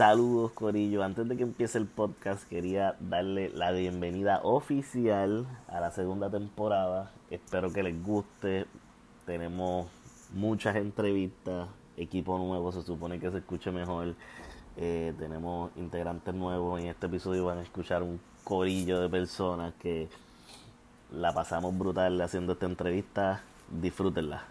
Saludos Corillo, antes de que empiece el podcast quería darle la bienvenida oficial a la segunda temporada. Espero que les guste. Tenemos muchas entrevistas, equipo nuevo, se supone que se escuche mejor. Eh, tenemos integrantes nuevos. En este episodio van a escuchar un corillo de personas que la pasamos brutal haciendo esta entrevista. Disfrútenla.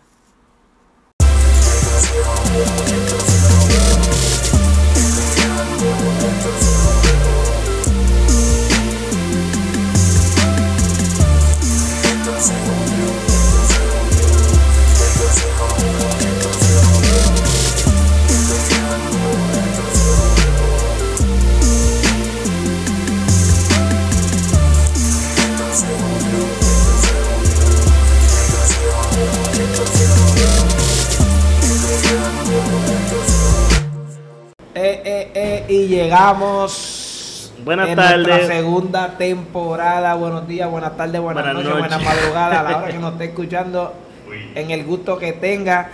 Llegamos Buenas en tardes. nuestra segunda temporada. Buenos días, buenas tardes, buenas, Buenas noches, noches. buenas madrugadas, a la hora que nos esté escuchando, en el gusto que tenga.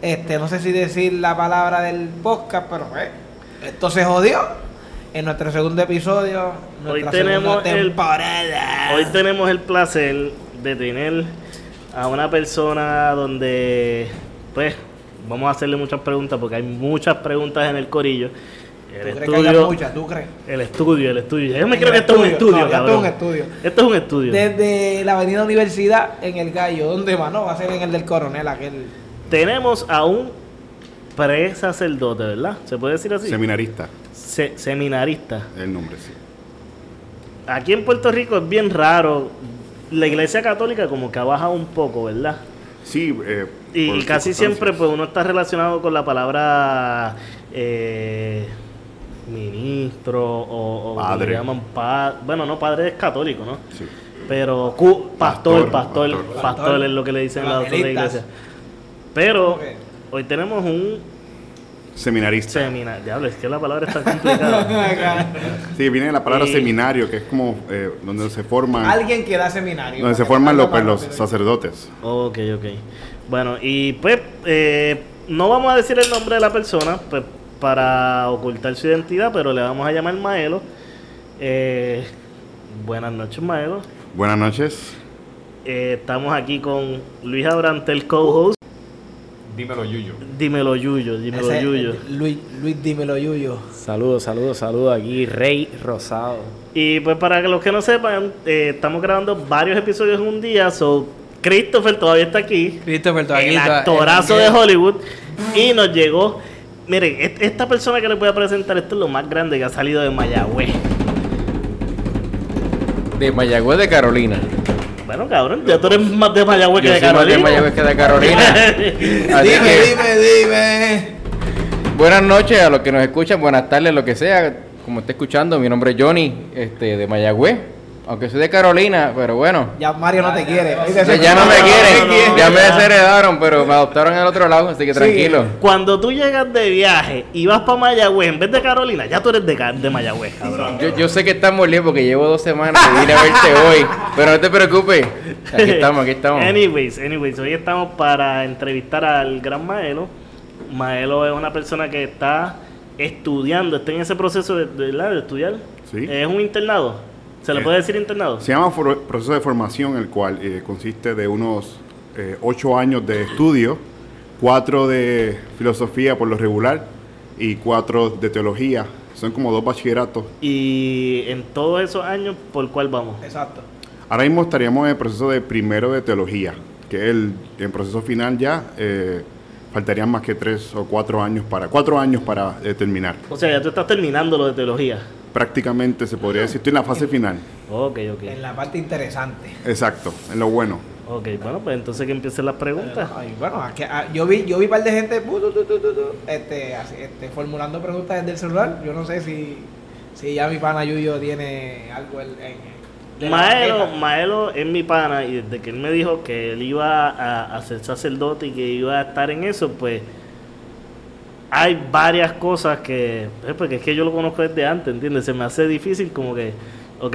Este, no sé si decir la palabra del podcast, pero eh, esto se jodió. En nuestro segundo episodio, Hoy tenemos segunda el- temporada. Hoy tenemos el placer de tener a una persona donde, pues, vamos a hacerle muchas preguntas porque hay muchas preguntas en el corillo. ¿Tú El crees que haya estudio, muchas? ¿Tú crees? el estudio, el estudio. Yo me creo el que esto es un estudio. estudio, No, ya esto cabrón. es un estudio. Esto es un estudio. Desde la avenida Universidad en el Gallo. ¿Dónde va? No, va a ser en el del Coronel, aquel. Tenemos a un pre-sacerdote, ¿verdad? ¿Se puede decir así? Seminarista, Se- seminarista. el nombre, sí. Aquí en Puerto Rico es bien raro. La iglesia católica como que ha bajado un poco, ¿verdad? Sí, eh, Y casi siempre pues uno está relacionado con la palabra eh, ministro o, Padre. le llaman pa- bueno no padre es católico no Sí. pero cu- pastor pastor Pastor, pastor, pastor. es lo que le dicen las otras iglesias pero hoy tenemos un Seminarista. seminario diablo es que la palabra es tan complicada Sí, viene de la palabra seminario, que es como eh, donde se forman, Alguien que da seminario. donde se forman los, pues, los rápido. sacerdotes. Ok, ok. Bueno, y pues eh, no vamos a decir el nombre de la persona pues, para ocultar su identidad, pero le vamos a llamar Maelo. Eh, buenas noches, Maelo. Buenas noches. Eh, estamos aquí con Luis Abrante, el co-host. Dímelo, Yuyo. Dímelo, Yuyo, dímelo, Ese- Yuyo. Luis, Luis, dímelo, Yuyo. Saludos, saludos, saludos aquí, Rey Rosado. Y pues para que los que no sepan, eh, estamos grabando varios episodios en un día, so Christopher todavía está aquí. Christopher, el actorazo de Hollywood y nos llegó miren esta persona que les voy a presentar esto es lo más grande que ha salido de Mayagüez De Mayagüez de Carolina. bueno cabrón ya tú eres más de Mayagüez que de soy más Carolina de Mayagüez que de Carolina. Así Dime, que, dime, dime. buenas noches a los que nos escuchan, buenas tardes, lo que sea. Como esté escuchando, mi nombre es Johnny, este, de Mayagüez. Aunque soy de Carolina, pero bueno. Ya Mario no te quiere. Ya, ya no me quieren, ya me desheredaron, pero me adoptaron al otro lado, así que Sí. tranquilo. cuando tú llegas de viaje y vas para Mayagüez en vez de Carolina ya tú eres de, de Mayagüez cabrón Yo, yo sé que estamos líos porque llevo dos semanas y vine a verte hoy, pero no te preocupes. Aquí estamos, aquí estamos. anyways anyways hoy estamos para entrevistar al gran Maelo Maelo es una persona que está estudiando está en ese proceso de, de, de estudiar Sí. es un internado se le Eh, puede decir internado Se llama for- proceso de formación, el cual eh, consiste de unos eh, ocho años de estudio, cuatro de filosofía por lo regular y cuatro de teología. Son como dos bachilleratos. Y en todos esos años, ¿por cuál vamos? Exacto. Ahora mismo estaríamos en el proceso de primero de teología, que es el, el proceso final ya. eh, faltarían más que tres o cuatro años para cuatro años para eh, terminar. O sea, ya tú estás terminando lo de teología. Prácticamente se podría decir, estoy en la fase final. Ok, ok. En la parte interesante. Exacto, en lo bueno. Ok, bueno, pues entonces que empiecen las preguntas. Ay, bueno, aquí- yo vi, yo vi un par de gente bu, tu, tu, tu, tu, tu, este, así, este, formulando preguntas desde el celular. Yo no sé si, si ya mi pana Yuyo tiene algo en, Maelo. Maelo es mi pana y desde que él me dijo que él iba a, a ser sacerdote y que iba a estar en eso, pues hay varias cosas que, eh, porque es que yo lo conozco desde antes, ¿entiendes? Se me hace difícil como que, ok,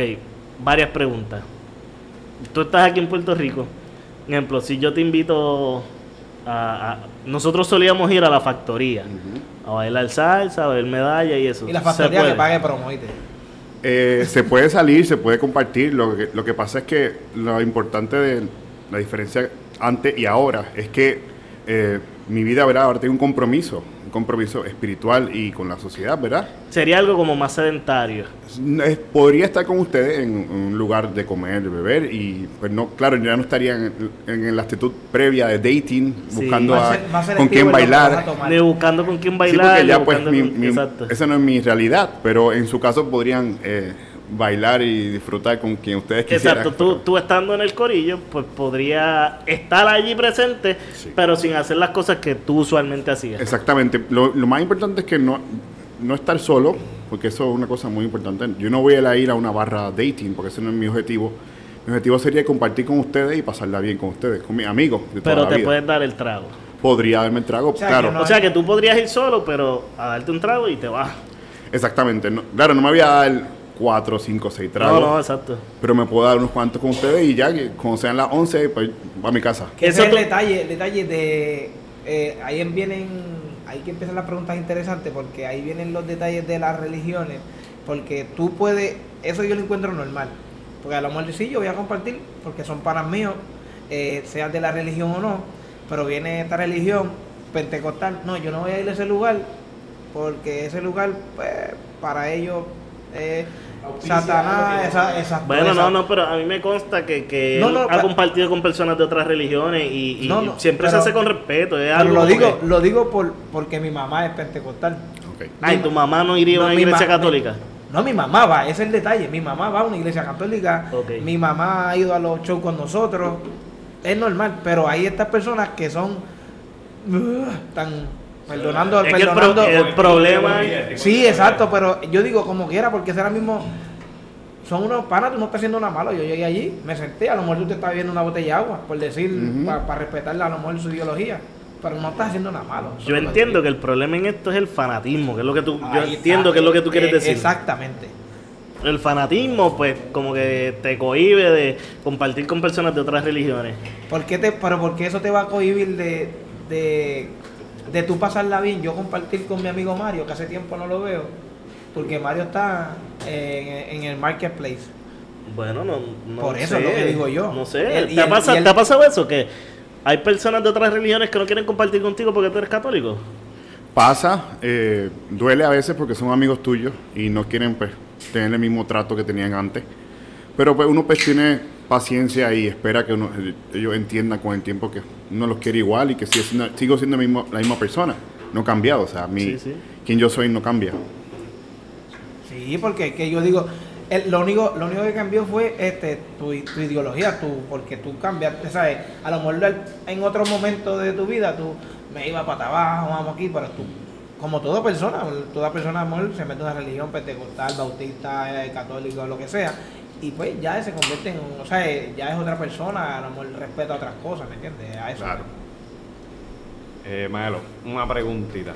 varias preguntas. Tú estás aquí en Puerto Rico, por ejemplo, si yo te invito a, a- nosotros solíamos ir a la factoría, A bailar salsa, a ver medalla y eso. Y la factoría que pague promo, ¿oíste? Eh, se puede salir, se puede compartir. Lo que, lo que pasa es que lo importante de la diferencia antes y ahora es que eh, mi vida, ¿verdad? Ahora tengo un compromiso, compromiso espiritual y con la sociedad, ¿verdad? Sería algo como más sedentario. Es- podría estar con ustedes en un lugar de comer, de beber y pues no, claro, ya no estaría en, en la actitud previa de dating, Sí. buscando a- se- más con quién bailar. Ni buscando con quién Sí, bailar. porque ni ya pues mi- mi- Exacto. esa no es mi realidad, pero en su caso podrían eh, bailar y disfrutar con quien ustedes quisieran. Exacto, tú, tú estando en el corillo, pues podría estar allí presente, Sí. pero sin hacer las cosas que tú usualmente hacías. Exactamente. Lo, lo más importante es que no, no estar solo, porque eso es una cosa muy importante. Yo no voy a ir a una barra dating, porque ese no es mi objetivo. Mi objetivo sería compartir con ustedes y pasarla bien con ustedes, con mis amigos de toda Pero la te vida. puedes dar el trago. Podría darme el trago, sea, claro. O sea que tú podrías ir solo, pero a darte un trago y te vas. Exactamente. No- claro, no me voy a dar cuatro, cinco, seis tragos, No, no, exacto. pero me puedo dar unos cuantos con ustedes y ya, que cuando sean las 11, pues voy a mi casa. Que ese es el detalle, el detalle de... eh, ahí en vienen, ahí que empiezan las preguntas interesantes, porque ahí vienen los detalles de las religiones, porque tú puedes, eso yo lo encuentro normal, porque a lo mejor sí, yo voy a compartir, porque son panas míos, eh, seas de la religión o no, pero viene esta religión pentecostal, no, yo no voy a ir a ese lugar, porque ese lugar, pues, para ellos, eh, Satanás, esa, esa, Bueno, no, no, pero a mí me consta que, que No, él no, ha pa- compartido con personas de otras religiones y, y No, no, siempre pero- se hace con respeto. Es algo lo digo, que- lo digo por, porque mi mamá es pentecostal. Ok. Ay, tu mamá no iría a una iglesia ma- católica. No, mi mamá va, ese es el detalle. Mi mamá va a una iglesia católica. Ok. Mi mamá ha ido a los shows con nosotros. Es normal, pero hay estas personas que son uh, tan perdonando, Es que el, pro- perdonando. el problema Sí, exacto, pero yo digo como quiera, porque es ahora mismo son unos panas, tú no estás haciendo nada malo. Yo llegué allí, me senté, a lo mejor tú te estás bebiendo una botella de agua, por decir, para respetarle a lo mejor su ideología, pero no estás haciendo nada malo. Yo entiendo que el problema en esto es el fanatismo, que es lo que tú, yo entiendo está, que es lo que tú quieres eh, decir. Exactamente. El fanatismo, pues, como que te cohíbe de compartir con personas de otras religiones. ¿Por qué te, pero porque eso te va a cohibir de, de, de tú pasarla bien? Yo compartir con mi amigo Mario, que hace tiempo no lo veo, porque Mario está en, en el marketplace. Bueno, no, no Por eso sé, es lo que digo yo. No sé. El- ¿Te, el- el- ¿Te ha pasado eso? Que hay personas de otras religiones que no quieren compartir contigo porque tú eres católico. Pasa, eh, duele a veces porque son amigos tuyos y no quieren pues, tener el mismo trato que tenían antes. Pero pues uno pues tiene paciencia y espera que uno- ellos entiendan con el tiempo que uno los quiere igual y que sigo siendo, sigo siendo el mismo- la misma persona. No cambiado, o sea, mi, Sí, sí. quien yo soy no cambia. Sí, porque que yo digo, el- lo único lo único que cambió fue este tu, tu ideología, tu, porque tú cambiaste, ¿sabes? A lo mejor en otro momento de tu vida tú me iba para abajo, vamos aquí, pero tú, como toda persona, toda persona se mete en una religión pentecostal, bautista, eh, católico, lo que sea, y pues ya se convierte en, o sea, ya es otra persona, a lo mejor respeta otras cosas, ¿me entiendes? A eso. Claro. Eh, Maelo, una preguntita,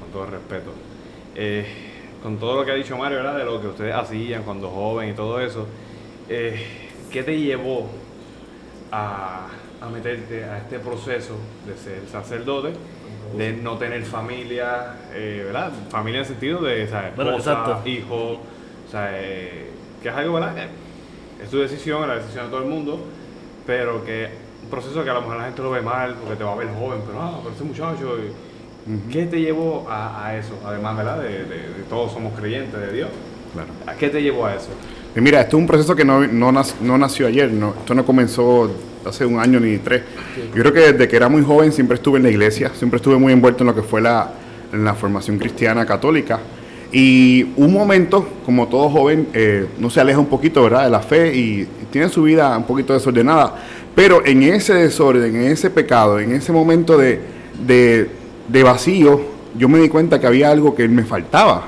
con todo el respeto. Eh, con todo lo que ha dicho Mario, ¿verdad? De lo que ustedes hacían cuando joven y todo eso, eh, ¿qué te llevó a, a meterte a este proceso de ser sacerdote, de no tener familia, eh, ¿verdad? Familia en el sentido de, ¿sabes? Bueno, Esposa, hijo, o sea, eh, que es algo, ¿verdad? Que Es tu decisión, es la decisión de todo el mundo, pero que un proceso que a lo mejor la gente lo ve mal porque te va a ver joven, pero ah, pero ese muchacho, y- ¿qué te llevó a, a eso? Además, ¿verdad? De, de- de todos somos creyentes de Dios. Claro. ¿A qué te llevó a eso? Y mira, esto es un proceso que no, no, no nació ayer, no, esto no comenzó hace un año ni tres. Yo creo que desde que era muy joven siempre estuve en la iglesia, siempre estuve muy envuelto en lo que fue la, en la formación cristiana católica. Y un momento, como todo joven, eh, no se aleja un poquito ¿verdad? de la fe y, tiene su vida un poquito desordenada. Pero en ese desorden, en ese pecado, en ese momento de, de, de vacío, yo me di cuenta que había algo que me faltaba.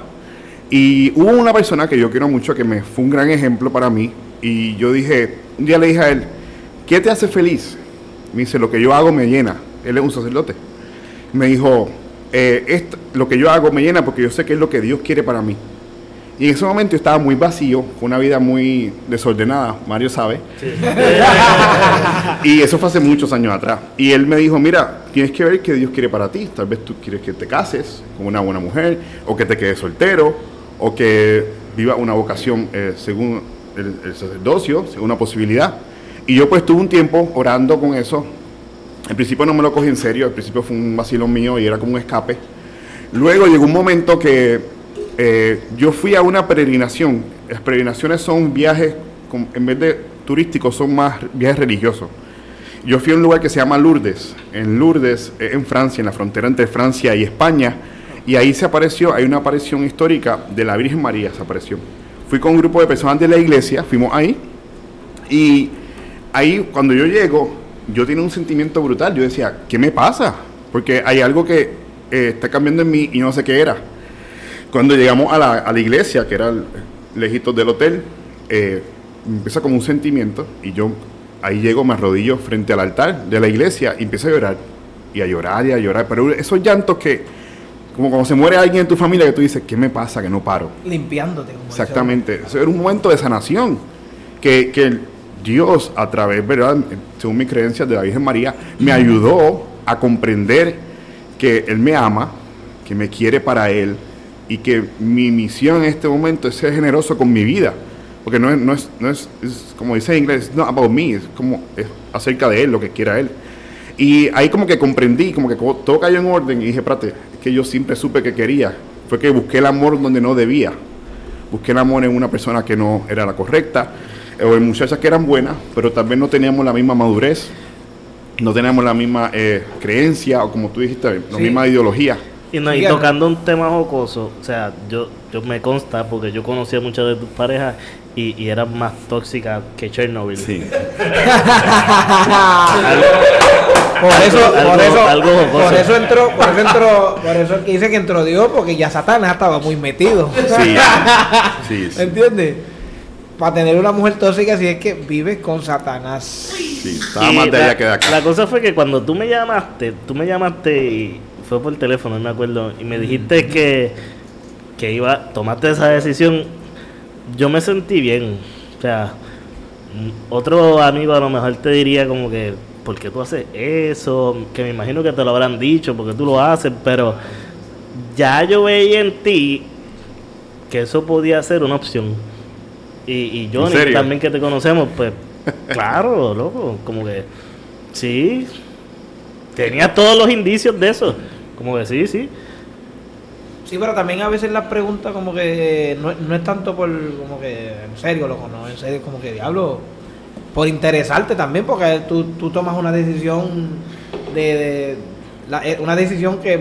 Y hubo una persona que yo quiero mucho que me fue un gran ejemplo para mí. Y yo dije, un día le dije a él, ¿qué te hace feliz? Me dice, lo que yo hago me llena. Él es un sacerdote. Me dijo, eh, esto- lo que yo hago me llena porque yo sé que es lo que Dios quiere para mí. Y en ese momento yo estaba muy vacío, con una vida muy desordenada, Mario sabe. y eso fue hace muchos años atrás. Y él me dijo, mira, tienes que ver qué Dios quiere para ti. Tal vez tú quieres que te cases con una buena mujer, o que te quedes soltero, o que viva una vocación eh, según el, el sacerdocio, según una posibilidad. Y yo pues tuve un tiempo orando con eso. Al principio no me lo cogí en serio, al principio fue un vacilo mío y era como un escape. Luego llegó un momento que eh, yo fui a una peregrinación. Las peregrinaciones son viajes, en vez de turísticos, son más viajes religiosos. Yo fui a un lugar que se llama Lourdes, en Lourdes, eh, en Francia, en la frontera entre Francia y España, y ahí se apareció, hay una aparición histórica de la Virgen María, se apareció. Fui con un grupo de personas de la iglesia, fuimos ahí, y ahí cuando yo llego, yo tenía un sentimiento brutal, yo decía, ¿qué me pasa? Porque hay algo que eh, está cambiando en mí y no sé qué era. Cuando llegamos a la, a la iglesia, que era lejitos del hotel, eh, empieza como un sentimiento y yo ahí llego, me arrodillo frente al altar de la iglesia y empiezo a llorar. Y a llorar y a llorar. Pero esos llantos que, como cuando se muere alguien en tu familia, que tú dices, ¿qué me pasa? Que no paro. Limpiándote. como Exactamente. Eso era un momento de sanación. Que, que Dios, a través, ¿verdad? Según mis creencias de la Virgen María, me ayudó a comprender que Él me ama, que me quiere para Él y que mi misión en este momento es ser generoso con mi vida. Porque no es, no es, no es, es como dice en inglés, no about me, es como es acerca de Él, lo que quiera Él. Y ahí como que comprendí, como que todo cayó en orden y dije, espérate, es que yo siempre supe que quería. Fue que busqué el amor donde no debía busqué el amor en una persona que no era la correcta, o en muchachas que eran buenas, pero tal vez no teníamos la misma madurez, no teníamos la misma eh, creencia, o como tú dijiste, la Sí. misma ideología. Y, no, y Fíjate. tocando un tema jocoso, o sea, yo, yo me consta porque yo conocía muchas de tus parejas y, y eran más tóxicas que Chernobyl. Sí. Por eso, Algo- por eso, algo por eso entró, por eso entró, por eso dice que entró Dios, porque ya Satanás estaba muy metido. Sí, sí, sí. ¿Entiendes? Para tener una mujer tóxica, si es que vives con Satanás. sí, Estaba más de la, allá que de acá. la cosa fue que cuando tú me llamaste, tú me llamaste y fue por teléfono, no me acuerdo, y me dijiste que, que iba, tomaste esa decisión, yo me sentí bien. O sea, mm, otro amigo a lo mejor te diría como que, ¿por qué tú haces eso? Que me imagino que te lo habrán dicho, porque tú lo haces, pero ya yo veía en ti que eso podía ser una opción. Y, y Johnny, también que te conocemos, pues, claro, loco, como que, sí, tenía todos los indicios de eso. Como que sí, sí. Sí, pero también a veces las preguntas como que no, no es tanto por como que en serio, loco, no, en serio, como que diablo, por interesarte también, porque tú, tú tomas una decisión de, de- la- eh, una decisión que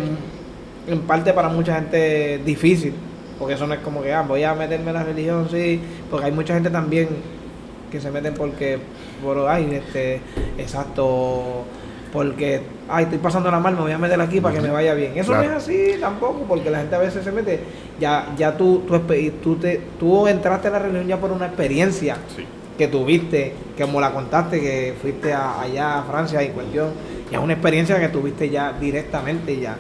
en parte para mucha gente es difícil, porque eso no es como que ah, voy a meterme en la religión, sí, porque hay mucha gente también que se meten porque por ay, este, exacto, porque ay, estoy pasándola mal, me voy a meter aquí para que me vaya bien. Eso Claro. no es así tampoco, porque la gente a veces se mete, ya, ya tú, tú, tú, te, tú entraste a la religión ya por una experiencia Sí. que tuviste, que como la contaste, que fuiste a- allá a Francia y cuestión, y es una experiencia que tuviste ya directamente ya.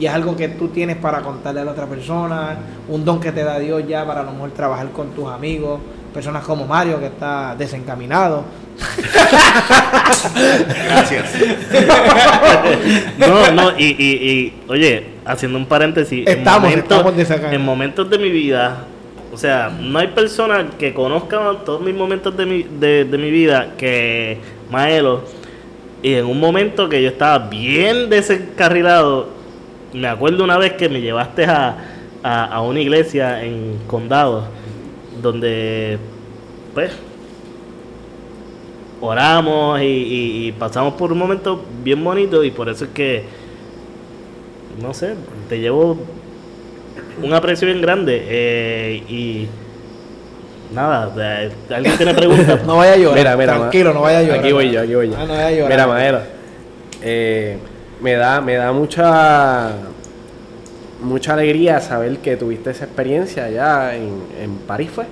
Y es algo que tú tienes para contarle a la otra persona, un don que te da Dios ya para a lo mejor trabajar con tus amigos, personas como Mario que está desencaminado. Gracias. No, no, y, y, y, oye, haciendo un paréntesis, en Estamos, estamos desacaminados. en momentos de mi vida, o sea, no hay persona que conozca todos mis momentos de mi, de, de mi vida que Maelo, y en un momento que yo estaba bien desencarrilado, me acuerdo una vez que me llevaste a, a, a una iglesia en Condado, donde, pues, oramos y, y- y pasamos por un momento bien bonito y por eso es que, no sé, te llevo un aprecio bien grande eh, y nada, ¿alguien tiene preguntas? No vaya a llorar. Mira, mira, tranquilo, no vaya a llorar. Aquí voy yo, aquí voy yo. Ah, no vaya a llorar. Mira, Maelo, eh, me da, me da mucha, mucha alegría saber que tuviste esa experiencia allá en, en París, ¿fue?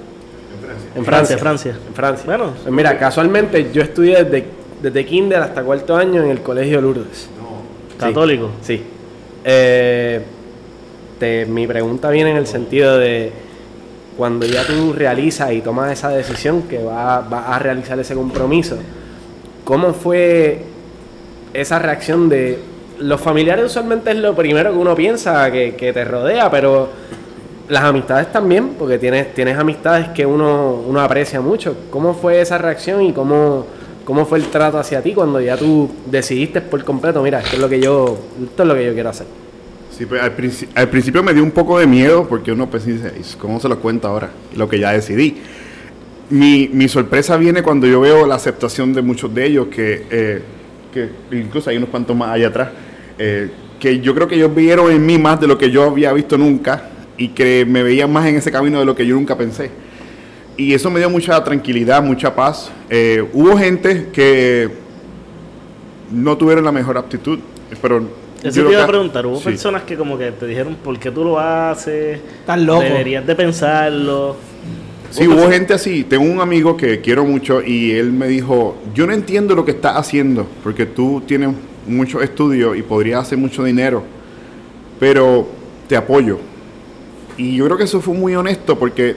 En Francia, Francia. En Francia. Bueno, Pues mira, casualmente yo estudié desde, desde kinder hasta cuarto año en el colegio Lourdes. Católico. Sí. Eh, te- mi pregunta viene en el sentido de cuando ya tú realizas y tomas esa decisión que vas va a realizar ese compromiso, ¿cómo fue esa reacción de los familiares usualmente es lo primero que uno piensa que, que te rodea, pero las amistades también, porque tienes, tienes amistades que uno, uno aprecia mucho. ¿Cómo fue esa reacción y cómo, cómo fue el trato hacia ti cuando ya tú decidiste por completo, mira, esto es lo que yo, esto es lo que yo quiero hacer? Sí, pues al, princi- al principio me dio un poco de miedo porque uno pues dice, "Is, ¿cómo se lo cuento ahora? Lo que ya decidí. Mi, mi sorpresa viene cuando yo veo la aceptación de muchos de ellos, que, eh, que incluso hay unos cuantos más allá atrás, eh, que yo creo que ellos vieron en mí más de lo que yo había visto nunca y que me veían más en ese camino de lo que yo nunca pensé. Y eso me dio mucha tranquilidad, mucha paz. Eh, hubo gente que no tuvieron la mejor aptitud, pero... Eso te iba a preguntar, hubo sí. personas que como que te dijeron por qué tú lo haces, Estás loco. deberías de pensarlo. Sí, hubo gente así. Tengo un amigo que quiero mucho y él me dijo, yo no entiendo lo que estás haciendo, porque tú tienes muchos estudios y podrías hacer mucho dinero, pero te apoyo. Y yo creo que eso fue muy honesto porque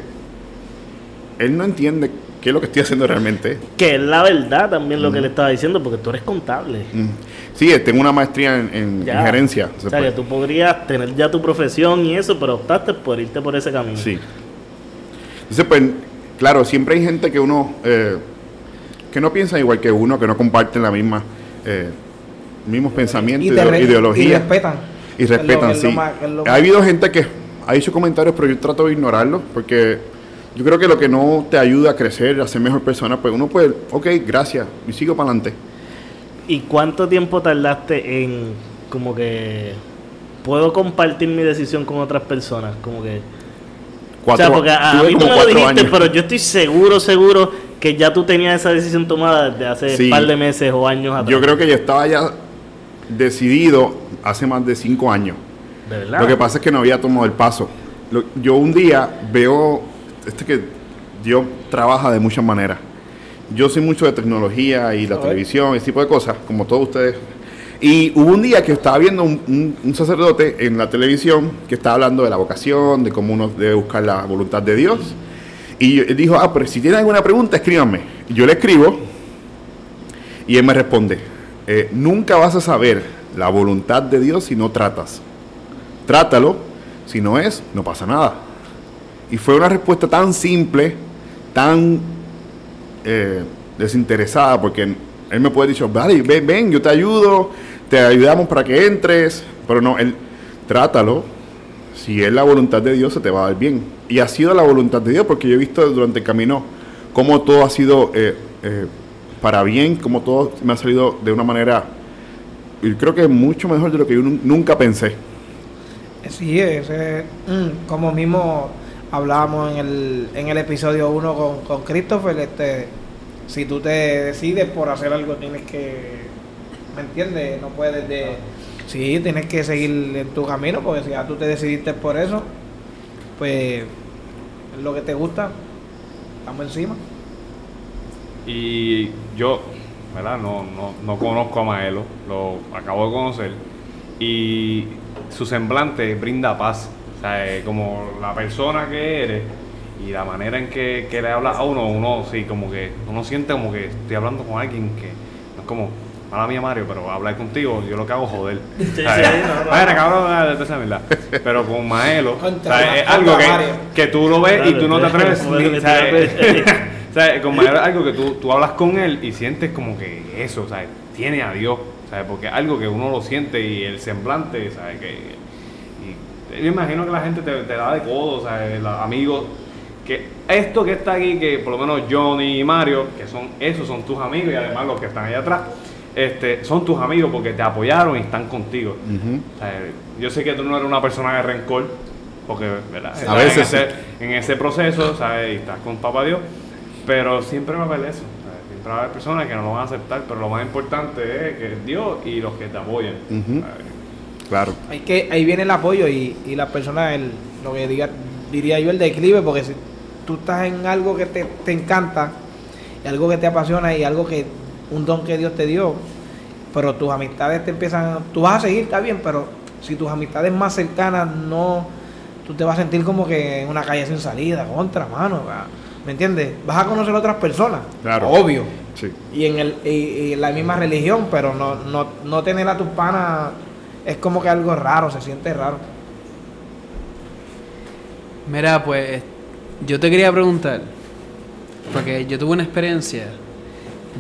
él no entiende qué es lo que estoy haciendo realmente. Que es la verdad también lo que le estaba diciendo, porque tú eres contable. Mm. Sí, tengo una maestría en, en- gerencia. O sea, que tú podrías tener ya tu profesión y eso, pero optaste por irte por ese camino. Sí. Entonces, pues, claro, siempre hay gente que uno, eh, que no piensa igual que uno, que no comparten la misma, eh, mismos pensamientos, Y te ideo- re- ideología. y respetan. Y respetan, sí. más- Ha habido gente que ha dicho comentarios, pero yo trato de ignorarlos, porque yo creo que lo que no te ayuda a crecer, a ser mejor persona, pues uno puede, ok, gracias, y sigo para adelante. ¿Y cuánto tiempo tardaste en como que puedo compartir mi decisión con otras personas? Como que Cuatro, o sea, porque a, mí tú me lo cuatro dijiste, años. pero yo estoy seguro, seguro que ya tú tenías esa decisión tomada desde hace Sí. un par de meses o años atrás. Yo creo que yo estaba ya decidido hace más de cinco años. De verdad. Lo que pasa es que no había tomado el paso. Lo- yo un día veo, este que Dios trabaja de muchas maneras. Yo soy mucho de tecnología y la televisión, ese tipo de cosas, como todos ustedes. Y hubo un día que estaba viendo un, un- un sacerdote en la televisión que estaba hablando de la vocación, de cómo uno debe buscar la voluntad de Dios. Y él dijo, ah, pero si tienen alguna pregunta, escríbanme. Y yo le escribo y él me responde, eh, nunca vas a saber la voluntad de Dios si no tratas. Trátalo, si no es, no pasa nada. Y fue una respuesta tan simple, tan eh, desinteresada, porque él me puede dicho, vale, ven, ven, yo te ayudo, te ayudamos para que entres, pero no, él, trátalo, si es la voluntad de Dios se te va a dar bien. Y ha sido la voluntad de Dios, porque yo he visto durante el camino cómo todo ha sido eh, para bien, cómo todo me ha salido de una manera, y creo que mucho mejor de lo que yo nun- nunca pensé. Sí, ese, mm, como mismo hablábamos en el, en el episodio 1 con, con Christopher, este, si tú te decides por hacer algo tienes que, ¿me entiendes? No puedes de... Sí, tienes que seguir en tu camino, porque si ya tú te decidiste por eso, pues es lo que te gusta, estamos encima. Y yo, ¿verdad? No, no, no conozco a Maelo, lo acabo de conocer. Y su semblante brinda paz. O sea, eh, como la persona que eres y la manera en que, que le habla a uno, uno sí, como que uno siente como que estoy hablando con alguien que no es como, mala mía Mario, pero hablar contigo, yo lo que hago es joder. Sí, sí, no, no. Bueno, cabrón, dale, esa verdad. Pero con Maelo, es algo que, que tú lo ves y tú no te atreves. Ni-. O sea, algo que tú, tú hablas con él y sientes como que eso, ¿sabes? Tiene a Dios, ¿sabes? Porque es algo que uno lo siente y el semblante, ¿sabes? Que, y yo imagino que la gente te, te da de codo, ¿sabes? Los amigos, que esto que está aquí, que por lo menos Johnny y Mario, que son esos son tus amigos y además los que están allá atrás, este, son tus amigos porque te apoyaron y están contigo. O sea, yo sé que tú no eres una persona de rencor, porque ¿verdad? Estás veces en ese, en ese proceso, ¿sabes? Y estás con Papá Dios, pero siempre va a haber eso. Siempre va a haber personas que no lo van a aceptar, pero lo más importante es que es Dios y los que te apoyan. Claro. Hay que, ahí viene el apoyo y, y la persona, el, lo que diga, diría yo, el declive, porque si tú estás en algo que te, te encanta, y algo que te apasiona y algo que, un don que Dios te dio, pero tus amistades te empiezan, tú vas a seguir, está bien, pero si tus amistades más cercanas no, tú te vas a sentir como que en una calle sin salida, contra, mano. va. ¿Me entiendes? Vas a conocer a otras personas. Claro. Obvio. Sí. Y en el, y, y la misma religión, pero no, no, no tener a tus panas es como que algo raro, se siente raro. Mira, pues yo te quería preguntar, porque yo tuve una experiencia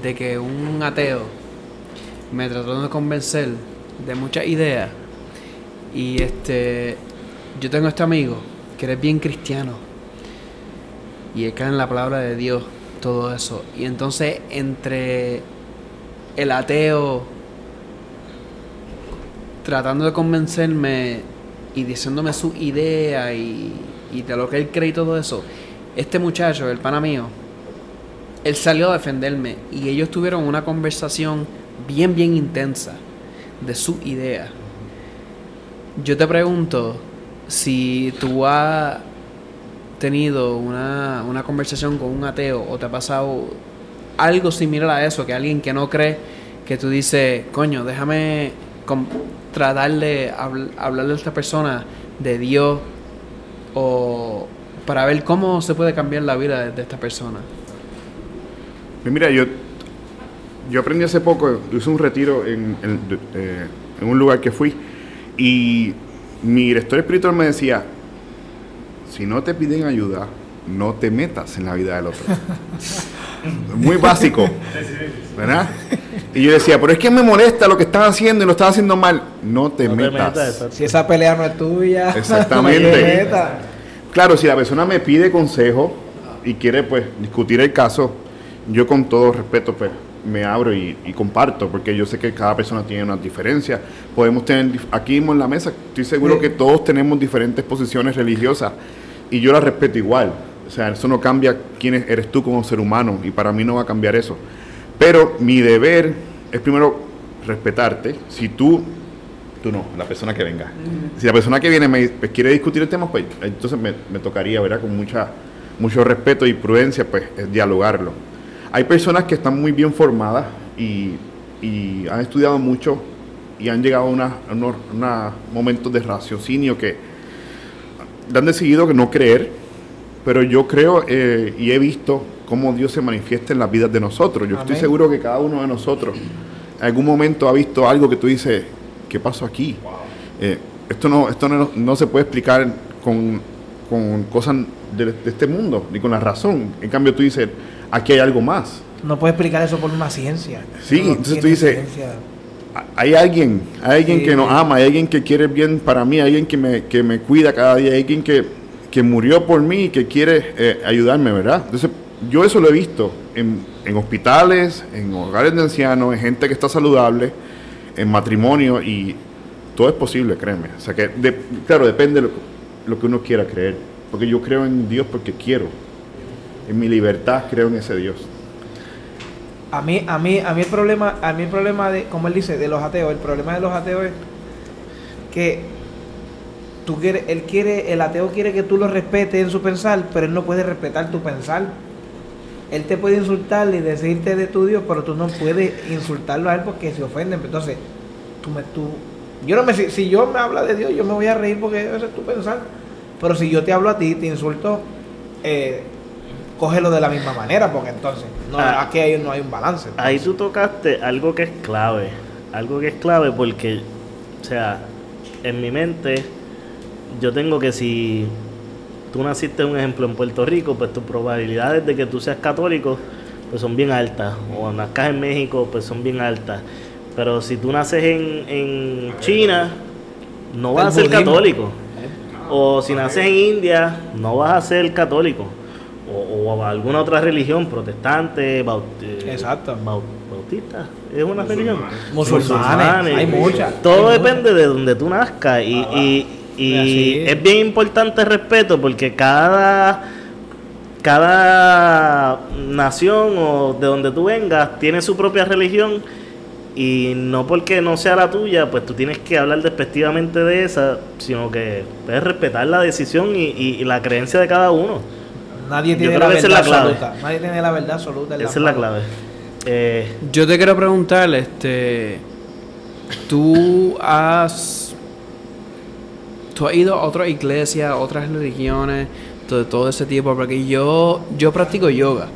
de que un ateo me trató de convencer de muchas ideas y este yo tengo este amigo que eres bien cristiano y él cree en la palabra de Dios, todo eso. Y entonces entre el ateo tratando de convencerme y diciéndome su idea y, y de lo que él cree y todo eso, este muchacho, el pana mío, él salió a defenderme y ellos tuvieron una conversación bien, bien intensa de su idea. Yo te pregunto si tú has tenido una, una conversación con un ateo o te ha pasado algo similar a eso, que alguien que no cree, que tú dices, coño, déjame tratar de habl- hablarle a esta persona de Dios o para ver cómo se puede cambiar la vida de, esta persona. Pues mira, yo, yo aprendí hace poco, hice un retiro en, en, eh, en un lugar que fui y mi director espiritual me decía, si no te piden ayuda, no te metas en la vida del otro. Muy básico, ¿verdad? Y yo decía, pero es que me molesta lo que están haciendo y lo están haciendo mal. No te No te metas. Si esa pelea no es tuya, Exactamente. no te metas. Claro, si la persona me pide consejo y quiere pues discutir el caso, yo con todo respeto pues me abro y, y comparto, porque yo sé que cada persona tiene una diferencia. Podemos tener, aquí mismo en la mesa, estoy seguro Sí. que todos tenemos diferentes posiciones religiosas y yo las respeto igual. O sea, eso no cambia quién es- eres tú como ser humano y para mí no va a cambiar eso. Pero mi deber es primero respetarte. Si tú Tú no, la persona que venga. Si la persona que viene me pues, quiere discutir el tema, pues entonces me, me tocaría, ¿verdad? Con mucha, mucho respeto y prudencia, pues es dialogarlo. Hay personas que están muy bien formadas y, y han estudiado mucho y han llegado a, una- a unos una momentos de raciocinio que han decidido que no creer, pero yo creo eh, y he visto cómo Dios se manifiesta en las vidas de nosotros. Yo estoy seguro que cada uno de nosotros en algún momento ha visto algo que tú dices, ¿qué pasó aquí? Eh, esto no, esto no, no se puede explicar con, con cosas de, de este mundo, ni con la razón. En cambio tú dices, aquí hay algo más. No puedes explicar eso por una ciencia. Sí, no entonces tú dices, ciencia. Hay alguien, hay alguien Sí. que nos ama, hay alguien que quiere bien para mí, hay alguien que me, que me cuida cada día, hay alguien que, que murió por mí y que quiere eh, ayudarme, ¿verdad? Entonces, yo eso lo he visto en, en hospitales, en hogares de ancianos, en gente que está saludable, en matrimonio y todo es posible, créeme. O sea que, de- claro, depende de lo, lo que uno quiera creer. Porque yo creo en Dios porque quiero. En mi libertad creo en ese Dios. A mí, a mí, a mí el problema, a mí el problema de, como él dice, de los ateos, el problema de los ateos es que tú quieres, él quiere, el ateo quiere que tú lo respetes en su pensar, pero él no puede respetar tu pensar. Él te puede insultar y decirte de tu Dios, pero tú no puedes insultarlo a él porque se ofende. Entonces, tú me, tú, yo no me, si, si yo me habla de Dios, yo me voy a reír porque ese es tu pensar. Pero si yo te hablo a ti, te insulto, eh, cógelo de la misma manera, porque entonces, no, Ah. aquí hay, no hay un balance. Ahí tú tocaste algo que es clave. Algo que es clave porque, o sea, en mi mente, yo tengo que si tú naciste, un ejemplo, en Puerto Rico, pues tus probabilidades de que tú seas católico, pues son bien altas. O nazcas en México, pues son bien altas. Pero si tú naces en, en China, no vas a ser budismo. católico. O si naces en India, no vas a ser católico. O, alguna otra religión, protestante, baut- eh, Exacto. bau- bautista. ¿Es una religión? Musulmanes, hay muchas, Todo hay depende de donde tú nazcas. Y, y, y Así es. es bien importante el respeto porque cada, cada nación o de donde tú vengas tiene su propia religión. Y no porque no sea la tuya, pues tú tienes que hablar despectivamente de esa, sino que puedes respetar la decisión y, y- y la creencia de cada uno. Nadie Yo tiene la verdad la absoluta. Nadie tiene la verdad absoluta. en Esa es la clave. Eh, Yo te quiero preguntar, este, tú has tú has ido a otras iglesias, otras religiones, todo, todo ese tipo, porque yo, yo practico yoga.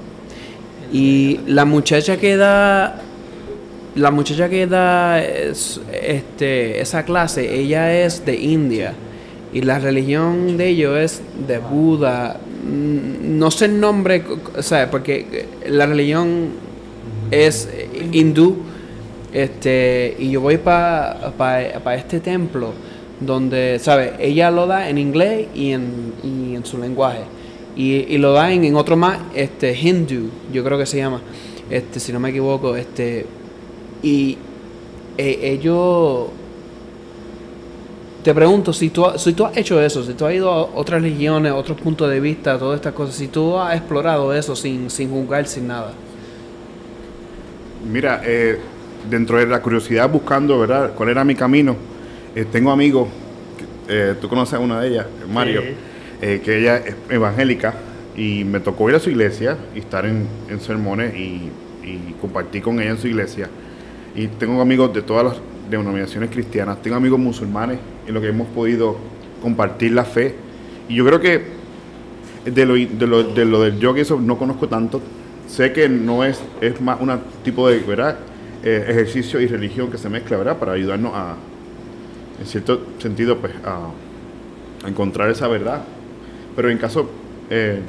Y la muchacha que da la muchacha que da es- este, esa clase, ella es de India y la religión de ellos es de Buda. No sé el nombre, sea, porque la religión es hindú. Este, y yo voy para este templo donde, ¿sabes? Ella lo da en inglés y en, y en su lenguaje. Y, y lo da en, en otro más, este, hindú, yo creo que se llama, este, si no me equivoco, este, y eh, ellos te pregunto si tú, si tú has hecho eso, si tú has ido a otras religiones, otros puntos de vista, todas estas cosas, si tú has explorado eso sin, sin juzgar, sin nada. Mira, eh, dentro de la curiosidad buscando, ¿verdad? ¿Cuál era mi camino? Eh, tengo amigos, eh, tú conoces a una de ellas, Mario, Sí. eh, que ella es evangélica y me tocó ir a su iglesia y estar en, en sermones y, y compartir con ella en su iglesia. Y tengo amigos de todas las denominaciones cristianas, tengo amigos musulmanes en lo que hemos podido compartir la fe. Y yo creo que de lo, de lo, de lo del yoga, eso no conozco tanto. Sé que no es, es más un tipo de ¿verdad? Eh, ejercicio y religión que se mezcla, ¿verdad? Para ayudarnos a, en cierto sentido, pues, a, a encontrar esa verdad. Pero en caso, eh,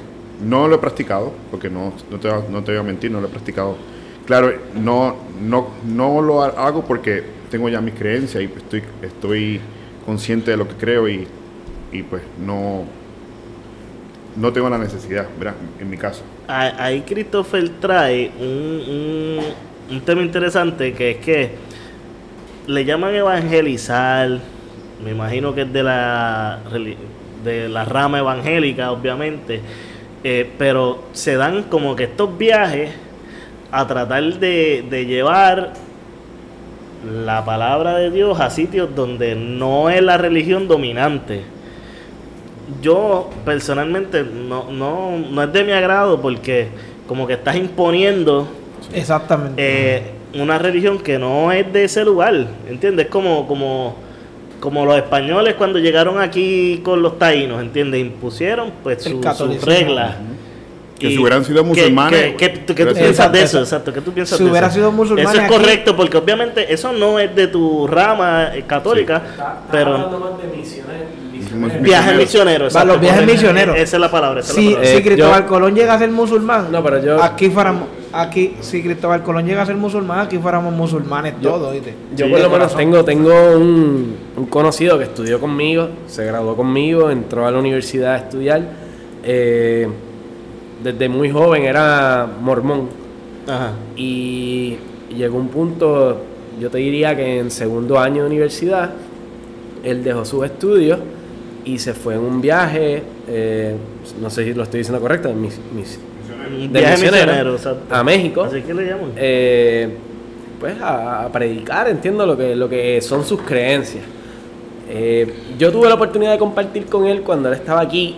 no lo he practicado, porque no, no, te, no te voy a mentir, no lo he practicado. Claro, no, no, no lo ha- hago porque tengo ya mis creencias y estoy, estoy consciente de lo que creo y, y pues no, no tengo la necesidad, ¿verdad? En mi caso. Ah, Ahí Christopher trae un, un, un tema interesante que es que le llaman evangelizar, me imagino que es de la, de la rama evangélica, obviamente, eh, pero se dan como que estos viajes a tratar de, de llevar la palabra de Dios a sitios donde no es la religión dominante. Yo personalmente no, no, no es de mi agrado porque como que estás imponiendo Exactamente. eh, una religión que no es de ese lugar, ¿entiendes? Como, como, como los españoles cuando llegaron aquí con los taínos, ¿entiendes? Impusieron pues su- sus catolicismo. reglas. Que Y- si hubieran sido ¿qué- musulmanes, ¿Qué, qué- tú- qué tú hubiera piensas de eso? Exacto. ¿qué tú piensas Si de hubiera eso? sido musulmanes Eso es aquí- correcto, porque obviamente eso no es de tu rama eh, católica, pero Misioneros. viajes misioneros. Va, los viajes misioneros. Esa es la palabra. Esa es la Si, Eh, Cristóbal yo- Colón llega a ser musulmán, No, pero yo- aquí fuéramos, aquí, si Cristóbal Colón llega a ser musulmán, aquí fuéramos musulmanes todos, ¿viste? Yo Sí, por lo menos tengo, tengo un, un conocido que estudió conmigo, se graduó conmigo, entró a la universidad a estudiar. eh, desde muy joven era mormón Ajá. y llegó un punto, yo te diría que en segundo año de universidad, él dejó sus estudios y se fue en un viaje, eh, no sé si lo estoy diciendo correcto, mis- mis- de viaje misionero a México. Así que le llaman. eh, pues a, a predicar, entiendo lo que, lo que son sus creencias. Eh, yo tuve la oportunidad de compartir con él cuando él estaba aquí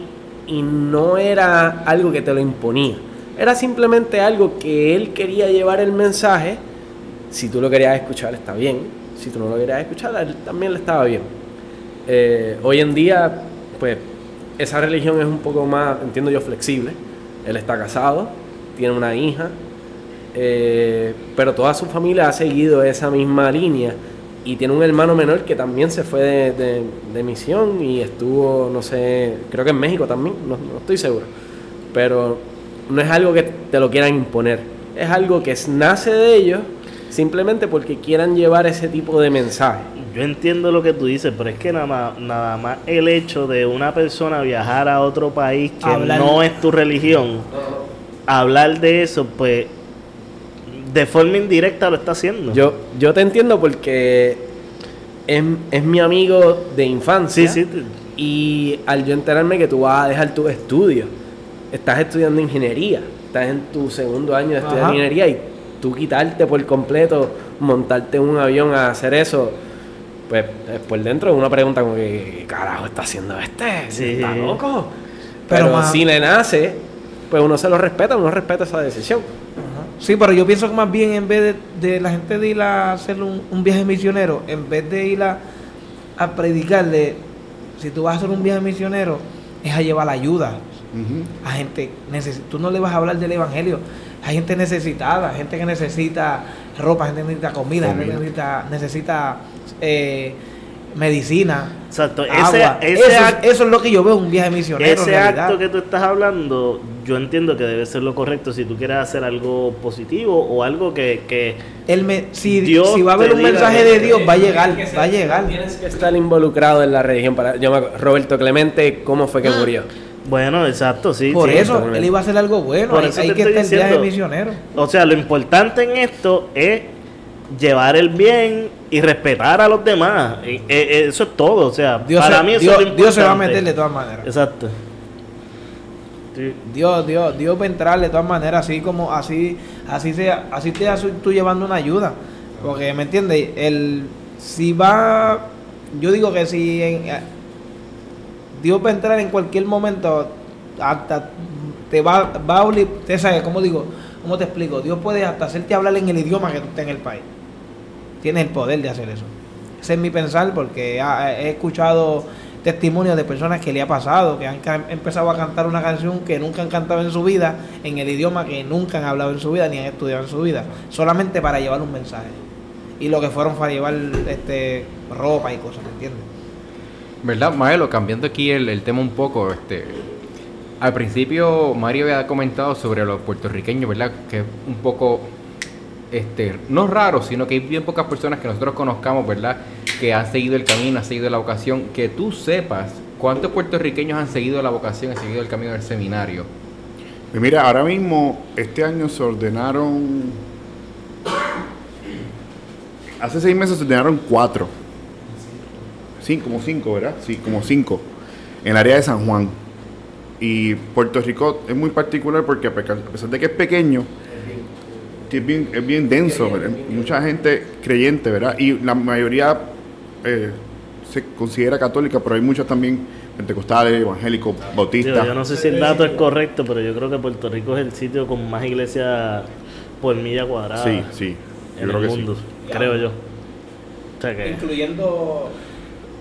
y no era algo que te lo imponía. Era simplemente algo que él quería llevar el mensaje. Si tú lo querías escuchar, está bien. Si tú no lo querías escuchar, él también le estaba bien. Eh, hoy en día, pues, esa religión es un poco más, entiendo yo, flexible. Él está casado, tiene una hija, eh, pero toda su familia ha seguido esa misma línea y tiene un hermano menor que también se fue de, de- de misión y estuvo, no sé, creo que en México también, no, no estoy seguro, pero no es algo que te lo quieran imponer, es algo que es- nace de ellos simplemente porque quieran llevar ese tipo de mensaje. Yo entiendo lo que tú dices, pero es que nada más, nada más el hecho de una persona viajar a otro país que Hablar- no es tu religión, hablar de eso, pues de forma indirecta lo está haciendo. Yo, yo te entiendo porque es, es mi amigo de infancia. sí, sí, Y al yo enterarme que tú vas a dejar tus estudios, estás estudiando ingeniería, estás en tu segundo año de estudiar ingeniería y tú quitarte por completo, montarte en un avión a hacer eso, pues por dentro uno pregunta como que, ¿qué carajo está haciendo este? Sí. ¿Está loco? Pero Pero, si le nace, pues uno se lo respeta, uno respeta esa decisión. Sí, pero yo pienso que más bien en vez de, de la gente de ir a hacer un, un viaje misionero, en vez de ir a, a predicarle, si tú vas a hacer un viaje misionero, es a llevar ayuda Ujú. a gente. Tú no le vas a hablar del evangelio. Hay gente necesitada, gente que necesita ropa, gente que necesita comida, gente que necesita, necesita eh, medicina. Exacto. Ese, agua. ese eso, act- eso es lo que yo veo en un viaje misionero. Ese acto que tú estás hablando, yo entiendo que debe ser lo correcto si tú quieres hacer algo positivo o algo que, que Él me, si, Dios si va a haber un mensaje de Dios, va a llegar, Tienes que va a llegar. Tienes que estar involucrado en la religión. Para, yo me acuerdo, Roberto Clemente, ¿cómo fue que murió? bueno, exacto, sí. Por sí. eso, él iba a hacer algo bueno. Por hay eso hay te que estar el viaje diciendo. misionero. O sea, lo importante en esto es llevar el bien y respetar a los demás. Eh, eh, eso es todo. O sea, Dios, para se, mí eso Dios, es lo Dios se va a meter de todas maneras. Exacto. Sí. Dios, Dios, Dios va a entrar de todas maneras, así como así, así sea, así te tú llevando una ayuda. Porque, ¿me entiendes? El si va, yo digo que si en- eh, Dios va a entrar en cualquier momento, hasta te va, va a obli- te sabes, ¿cómo digo? ¿Cómo te explico? Dios puede hasta hacerte hablar en el idioma que tú estés en el país. Tienes el poder de hacer eso. Ese es mi pensar porque he escuchado testimonios de personas que le ha pasado, que han empezado a cantar una canción que nunca han cantado en su vida, en el idioma que nunca han hablado en su vida ni han estudiado en su vida, solamente para llevar un mensaje. Y lo que fueron para llevar este ropa y cosas, ¿me entiendes? ¿Verdad, Maelo? Cambiando aquí el, el tema un poco, este, al principio Mario había comentado sobre los puertorriqueños, ¿verdad? Que es un poco, este, no raro, sino que hay bien pocas personas que nosotros conozcamos, ¿verdad? Que han seguido el camino, han seguido la vocación. Que tú sepas cuántos puertorriqueños han seguido la vocación, han seguido el camino del seminario. Pues mira, ahora mismo, este año se ordenaron. Hace seis meses se ordenaron cuatro. Sí, como cinco, ¿verdad? Sí, como cinco. En el área de San Juan. Y Puerto Rico es muy particular porque a pesar de que es pequeño, que es bien, es bien denso, ¿verdad? mucha gente creyente, ¿verdad? Y la mayoría eh, se considera católica, pero hay muchos también pentecostales, evangélicos, bautistas. yo no sé si el dato es correcto, pero yo creo que Puerto Rico es el sitio con más iglesias por milla cuadrada Sí, sí, yo en creo el que mundo, sí. creo yo. O sea que... Incluyendo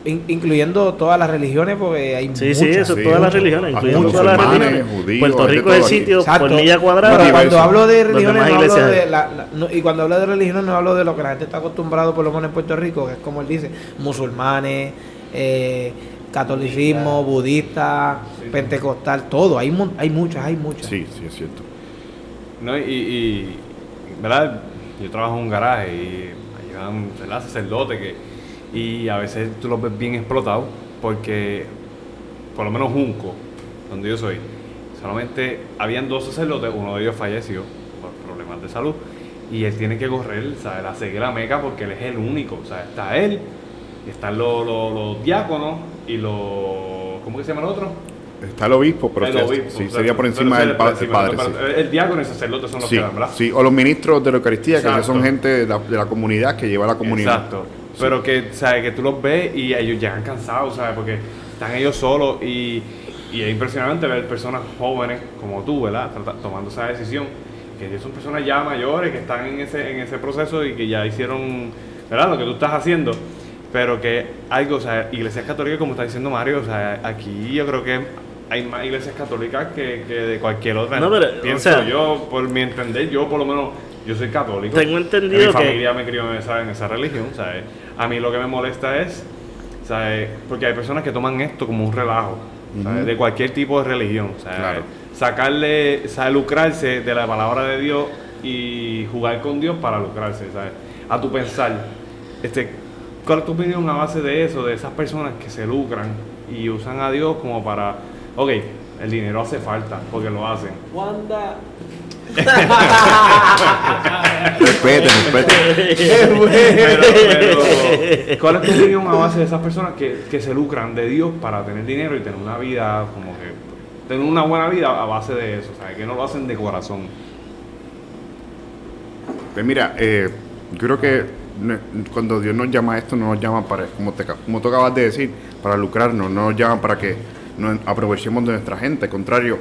in- incluyendo todas las religiones porque hay Sí, sí, muchas. eso sí, es todas las religiones, incluyendo todas las religiones. judíos, Puerto hay Rico es el sitio Exacto. por milla cuadrada. Pero cuando hablo de religiones, no hablo de hay. la- la- no- y cuando hablo de religiones no hablo de lo que la gente está acostumbrado, por lo menos en Puerto Rico, que es como él dice, musulmanes, eh, catolicismo, budista, pentecostal, todo. Hay, hay muchas, hay muchas. Sí, sí, es cierto. No, y, y, ¿verdad? Yo trabajo en un garaje y ayudan, ¿verdad? Sacerdotes que, y a veces tú los ves bien explotados porque, por lo menos Junco, donde yo soy, solamente habían dos sacerdotes, uno de ellos falleció por problemas de salud y él tiene que correr, ¿sabes? A seguir la meca porque él es el único, o sea, está él, están los, los, los diáconos y los, ¿cómo que se llama el otro? Está el obispo, pero El sí, obispo, sí, o sea, sería por encima del pa- encima, padre. sí. El diácono y el sacerdote son los Sí, que dan, ¿verdad? sí, o los ministros de la Eucaristía, que son gente de la, de la comunidad que lleva a la comunidad. Exacto. Pero que, ¿sabes? que tú los ves y ellos llegan cansados, ¿sabes? Porque están ellos solos y, y es impresionante ver personas jóvenes como tú, ¿verdad? Tomando esa decisión. Que ellos son personas ya mayores que están en ese, en ese proceso y que ya hicieron, ¿verdad? Lo que tú estás haciendo. Pero que algo, o sea, iglesias católicas, como está diciendo Mario, o sea, aquí yo creo que hay más iglesias católicas que, que de cualquier otra. No, pero, o Pienso sea- yo, por mi entender, yo por lo menos, yo soy católico. Tengo entendido Mi que- familia me crió en esa, en esa religión, ¿sabes? A mí lo que me molesta es, ¿sabes? Porque hay personas que toman esto como un relajo, ¿sabes? De cualquier tipo de religión, ¿sabes? Claro. Sacarle, ¿sabes? Lucrarse de la palabra de Dios y jugar con Dios para lucrarse, ¿sabes? A tu pensar, este, ¿cuál es tu opinión a base de eso, de esas personas que se lucran y usan a Dios como para, ok, el dinero hace falta, porque lo hacen. Wanda. Respete, respete. Pero, pero, ¿cuál es tu opinión a base de esas personas que, que se lucran de Dios para tener dinero y tener una vida como que tener una buena vida a base de eso, ¿sabes? Que no lo hacen de corazón. Pues mira, eh, yo creo que no- cuando Dios nos llama a esto, no nos llama para, como, te, como tú acabas de decir, para lucrarnos, no nos llama para que nos aprovechemos de nuestra gente. Al contrario,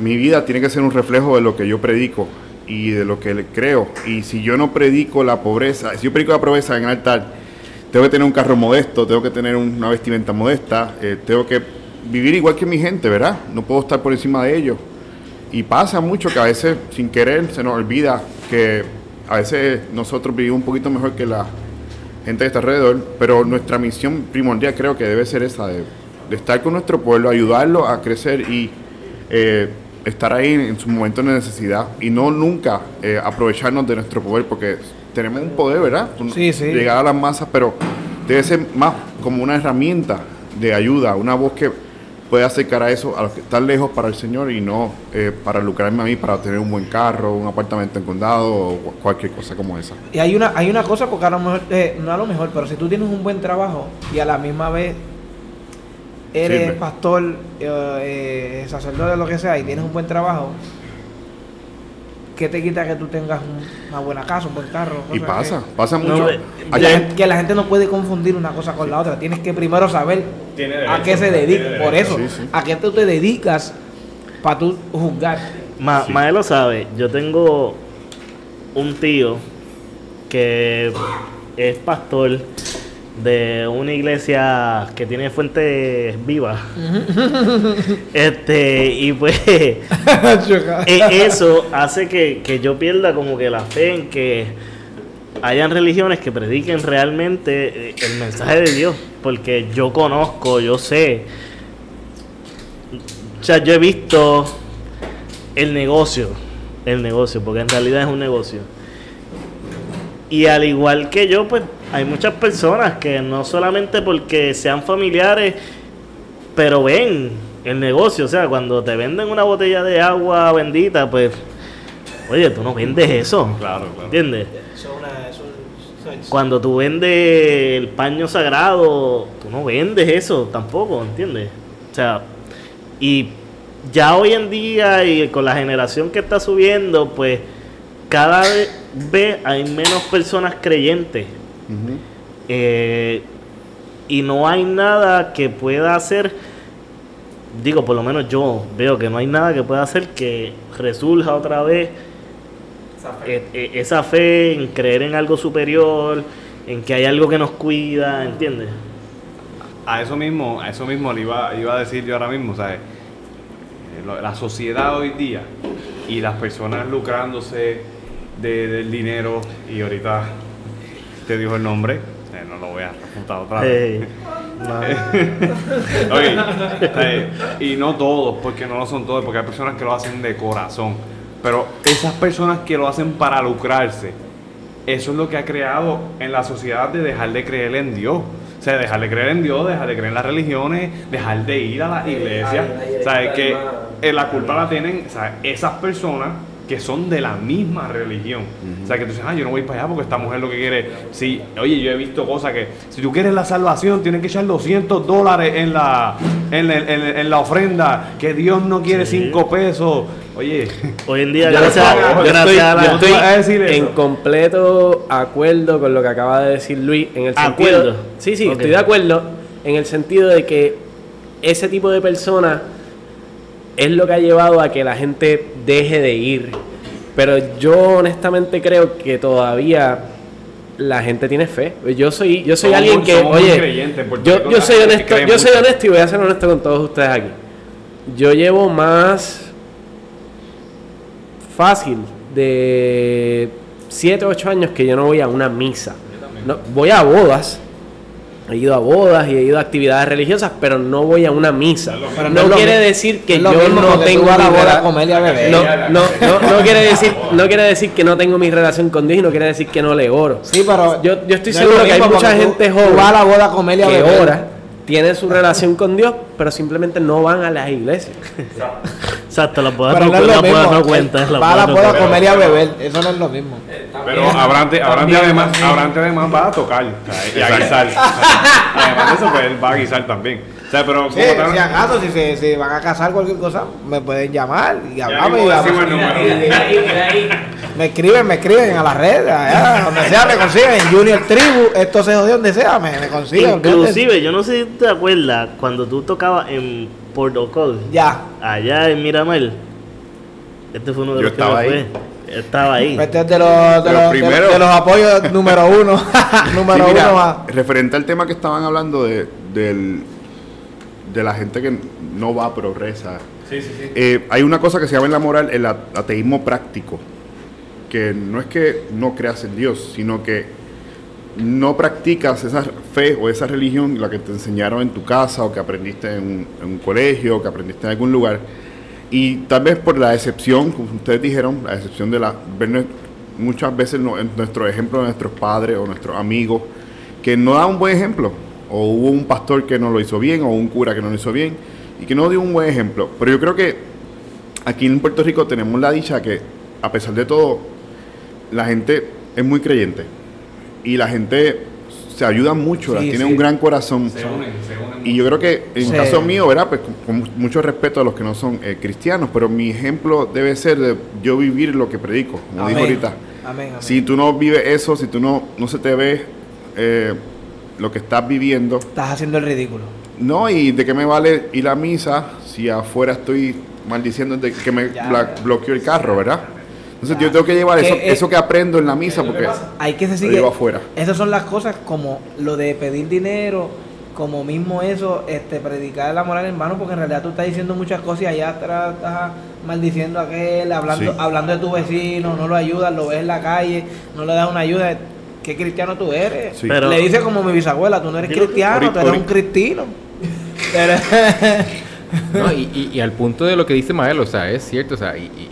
mi vida tiene que ser un reflejo de lo que yo predico y de lo que creo. Y si yo no predico la pobreza, si yo predico la pobreza en el altar, tengo que tener un carro modesto, tengo que tener una vestimenta modesta, eh, tengo que vivir igual que mi gente, ¿verdad? No puedo estar por encima de ellos. Y pasa mucho que a veces sin querer se nos olvida que a veces nosotros vivimos un poquito mejor que la gente que está alrededor, pero nuestra misión primordial creo que debe ser esa, de, de estar con nuestro pueblo, ayudarlo a crecer y eh, estar ahí en su momento de necesidad y no nunca eh, aprovecharnos de nuestro poder, porque tenemos un poder, ¿verdad? Sí, sí. Llegar a las masas, pero debe ser más como una herramienta de ayuda, una voz que puede acercar a eso, a los que están lejos para el Señor y no eh, para lucrarme a mí, para tener un buen carro, un apartamento en condado o cu- cualquier cosa como esa. Y hay una, hay una cosa, porque a lo mejor, eh, no a lo mejor, pero si tú tienes un buen trabajo y a la misma vez eres Sirve. pastor, eh, eh, sacerdote, lo que sea, y tienes un buen trabajo, ¿qué te quita que tú tengas un- una buena casa, un buen carro? Y pasa, que- pasa mucho. que la, gente, que la gente no puede confundir una cosa con la otra. Tienes que primero saber a qué se dedica. Por eso, sí, sí. a qué tú te dedicas para tú juzgar. Ma- Sí. Maelo sabe, yo tengo un tío que es pastor de una iglesia que tiene fuentes vivas. este, y pues e- eso hace que, que yo pierda como que la fe en que hayan religiones que prediquen realmente eh, el mensaje de Dios. Porque yo conozco, yo sé. O sea, yo he visto el negocio, el negocio, porque en realidad es un negocio. Y al igual que yo, pues hay muchas personas que no solamente porque sean familiares, pero ven el negocio, o sea, cuando te venden una botella de agua bendita, pues, oye, tú no vendes eso, Claro, claro. ¿entiendes? Cuando tú vendes el paño sagrado, tú no vendes eso tampoco, ¿entiendes? O sea, y ya hoy en día y con la generación que está subiendo, pues cada ve- vez hay menos personas creyentes. Eh, y no hay nada que pueda hacer, digo, por lo menos yo veo que no hay nada que pueda hacer que resurja otra vez eh, eh, esa fe en creer en algo superior, en que hay algo que nos cuida, ¿entiendes? A eso mismo, a eso mismo le iba, iba a decir yo ahora mismo, ¿sabes? La sociedad hoy día y las personas lucrándose de- del dinero y ahorita te dijo el nombre, no lo voy a refutar otra vez. No. Oye, eh, y no todos, porque no lo son todos, porque hay personas que lo hacen de corazón. Pero esas personas que lo hacen para lucrarse, eso es lo que ha creado en la sociedad de dejar de creer en Dios. O sea, dejar de creer en Dios, dejar de creer en las religiones, dejar de ir a las iglesias. O sea, que la culpa la tienen o sea, esas personas que son de la misma religión. O sea, que tú dices, ah, yo no voy para allá porque esta mujer lo que quiere. Sí, oye, yo he visto cosas que si tú quieres la salvación, tienes que echar 200 dólares en la, en, la- en la- en la ofrenda, que Dios no quiere Sí. 5 pesos. Oye, Hoy en día, gracias, estoy- yo gracias estoy- a la... yo en completo acuerdo con lo que acaba de decir Luis en el sentido ¿Acuerdo? sí sí Ok. estoy de acuerdo en el sentido de que ese tipo de personas es lo que ha llevado a que la gente deje de ir. Pero yo honestamente creo que todavía la gente tiene fe. Yo soy yo soy Somos alguien que oye yo, yo soy honesto yo soy honesto y voy a ser honesto con todos ustedes aquí. Yo llevo más fácil de 7 o 8 años que yo no voy a una misa. No, voy a bodas. He ido a bodas y he ido a actividades religiosas, pero no voy a una misa. Pero no quiere decir que yo no tengo a la boda a comer y a beber. No, no, no, no quiere decir, no quiere decir que no tengo mi relación con Dios y no quiere decir que no le oro. Sí, pero Yo, yo estoy seguro que hay mucha gente tú joven a la boda a comer y a que beber. ora, tiene su relación con Dios, pero simplemente no van a las iglesias. Exacto, la boda Pero no, no cuenta. es la Va a la no boda a cuenta. comer y a beber. Eso no es lo mismo. Pero Abrante, Abrante además, Abrante además va a tocar o sea, y a guisar. además de eso, pues él va a guisar también. O sea, pero Sí, si acaso, si se si van a casar cualquier cosa, me pueden llamar y hablamos. Y hablamos. Me escriben, me escriben a las redes, allá, donde sea me consiguen, en Junior Tribu, esto se jodió donde sea, me, me consiguen. Inclusive, yo no sé si te acuerdas cuando tú tocabas en Port Ocol, Ya, allá en Miramar. Este fue uno de Yo los que estaba me ahí. fue. Estaba ahí. Este es de los, de los, los de- primeros. de los apoyos número uno. número Sí, mira, uno más. Referente al tema que estaban hablando de, del- de la gente que no va pero reza. Sí, sí, sí. Eh, hay una cosa que se llama en la moral el a- ateísmo práctico. Que no es que no creas en Dios, sino que no practicas esa fe o esa religión, la que te enseñaron en tu casa o que aprendiste en un, colegio o que aprendiste en algún lugar. Y tal vez por la excepción, como ustedes dijeron, la excepción de la muchas veces en nuestro ejemplo de nuestros padres o nuestros amigos, que no da un buen ejemplo. O hubo un pastor que no lo hizo bien, o un cura que no lo hizo bien, y que no dio un buen ejemplo. Pero yo creo que aquí en Puerto Rico tenemos la dicha que, a pesar de todo, la gente es muy creyente. Y la gente se ayuda mucho, Sí, tiene sí. un gran corazón. Se unen, se unen. Y yo creo que en Sí. caso mío, ¿verdad? Pues con, con mucho respeto a los que no son eh, cristianos, pero mi ejemplo debe ser de yo vivir lo que predico, como dijo Amén. ahorita. Amén, amén. Si tú no vives eso, si tú no, no se te ve eh, lo que estás viviendo, Estás haciendo el ridículo. no, y de qué me vale ir a misa si afuera estoy maldiciendo de que me ya. bloqueó el carro, ¿verdad? Entonces yo tengo que llevar Que, eso, eh, eso que aprendo en la misa porque Hay que decir lo que llevo afuera. esas son las cosas como lo de pedir dinero, como mismo eso, este predicar la moral en vano, porque en realidad tú estás diciendo muchas cosas y allá atrás estás maldiciendo a aquel, hablando, Sí. hablando de tu vecino, no lo ayudas, lo ves en la calle, no le das una ayuda. ¿Qué cristiano tú eres? Sí. Pero- le dice como mi bisabuela, tú no eres cristiano, Ori- tú eres un cristino. Pero- No, y, y- y al punto de lo que dice Mael, o sea, es cierto, o sea, y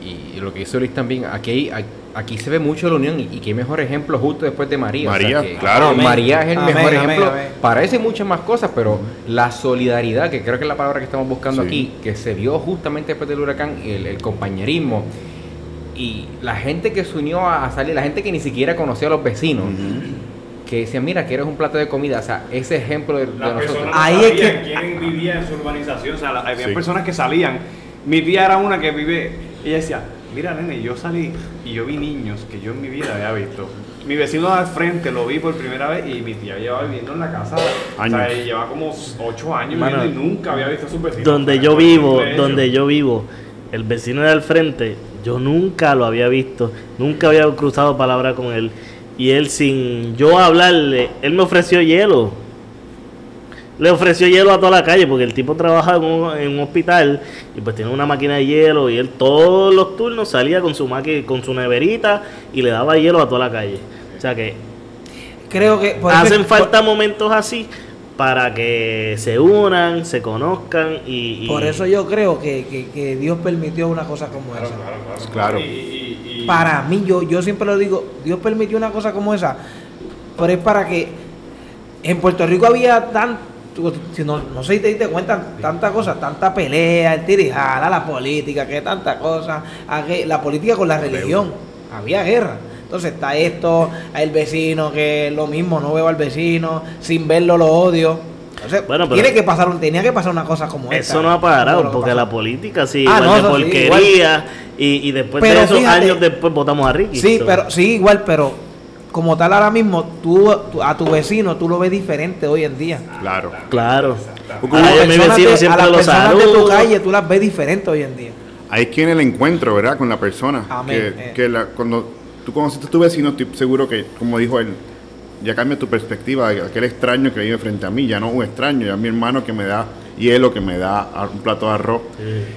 lo que dice Luis también, aquí, aquí se ve mucho la unión y, y qué mejor ejemplo justo después de María. o sea, María, que- claro. Amén. María es el Amén, mejor amén, ejemplo. amén. Parece muchas más cosas, pero la solidaridad, que creo que es la palabra que estamos buscando Sí. aquí, que se vio justamente después del huracán, el, el compañerismo. Y la gente que se unió a, a salir, la gente que ni siquiera conocía a los vecinos, que decían, mira, quieres un plato de comida, o sea, ese ejemplo de, nosotros. personas no Ahí es que- quién vivía en su urbanización. O sea, había Sí. personas que salían. Mi tía era una que vive. Ella decía: Mira, nene, yo salí y yo vi niños que yo en mi vida había visto. Mi vecino al frente lo vi por primera vez y mi tía llevaba viviendo en la casa. O Años. sea, ella lleva como ocho años Mano, viviendo y nunca había visto a sus vecinos. donde O sea, yo vivo, donde yo vivo, el vecino de al frente, yo nunca lo había visto, nunca había cruzado palabra con él. Y él sin yo hablarle, él me ofreció hielo. Le ofreció hielo a toda la calle porque el tipo trabaja en un, en un hospital y pues tiene una máquina de hielo y él todos los turnos salía con su máquina, con su neverita y le daba hielo a toda la calle. O sea que creo que hacen por- falta momentos así para que se unan, se conozcan y, y- Por eso yo creo que, que- que Dios permitió una cosa como esa. Claro. Y- y- y- Para mí, yo, yo siempre lo digo, Dios permitió una cosa como esa, pero es para que en Puerto Rico había tan, tú- si no, no sé si te diste cuenta, tanta cosa, tanta pelea, el tirijala, la política, que tanta cosa, la política con la religión, había guerra. Entonces está esto, el vecino que lo mismo, no veo al vecino, sin verlo lo odio. Entonces, Bueno, pero- tiene que pasar tenía que pasar una cosa como esta. Eso no ha parado, porque la política sigue Ah, igual no, de eso sí, porquería y, y después Pero de esos fíjate- años después votamos a Ricky. Sí, So, pero sí, igual, pero como tal ahora mismo, tú, tú- a tu vecino tú lo ves diferente hoy en día. Claro. Claro. A Ay, las yo a mi personas, vecino de, a las tu calle tú las ves diferente hoy en día. Ahí es que en el encuentro, ¿verdad? Con la persona. Amén. Que, Eh. que la- cuando tú conociste a tu vecino, estoy seguro que, como dijo él, ya cambia tu perspectiva de aquel extraño que vive frente a mí, ya no un extraño, ya mi hermano que me da hielo, que me da un plato de arroz.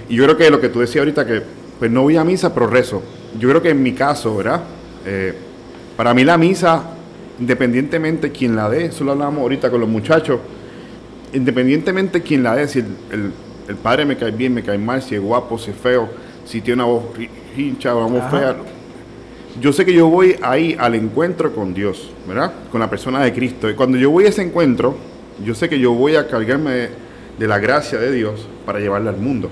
Y yo creo que lo que tú decías ahorita, que pues no voy a misa, pero rezo. Yo creo que en mi caso, ¿verdad? Eh, para mí la misa, independientemente quién la dé, eso lo hablábamos ahorita con los muchachos, independientemente quién la dé, si el, el- el padre me cae bien, me cae mal, si es guapo, si es feo, si tiene una voz hincha o una voz fea. Yo sé que yo voy ahí al encuentro con Dios, ¿verdad? Con la persona de Cristo. Y cuando yo voy a ese encuentro, yo sé que yo voy a cargarme de, de la gracia de Dios para llevarla al mundo.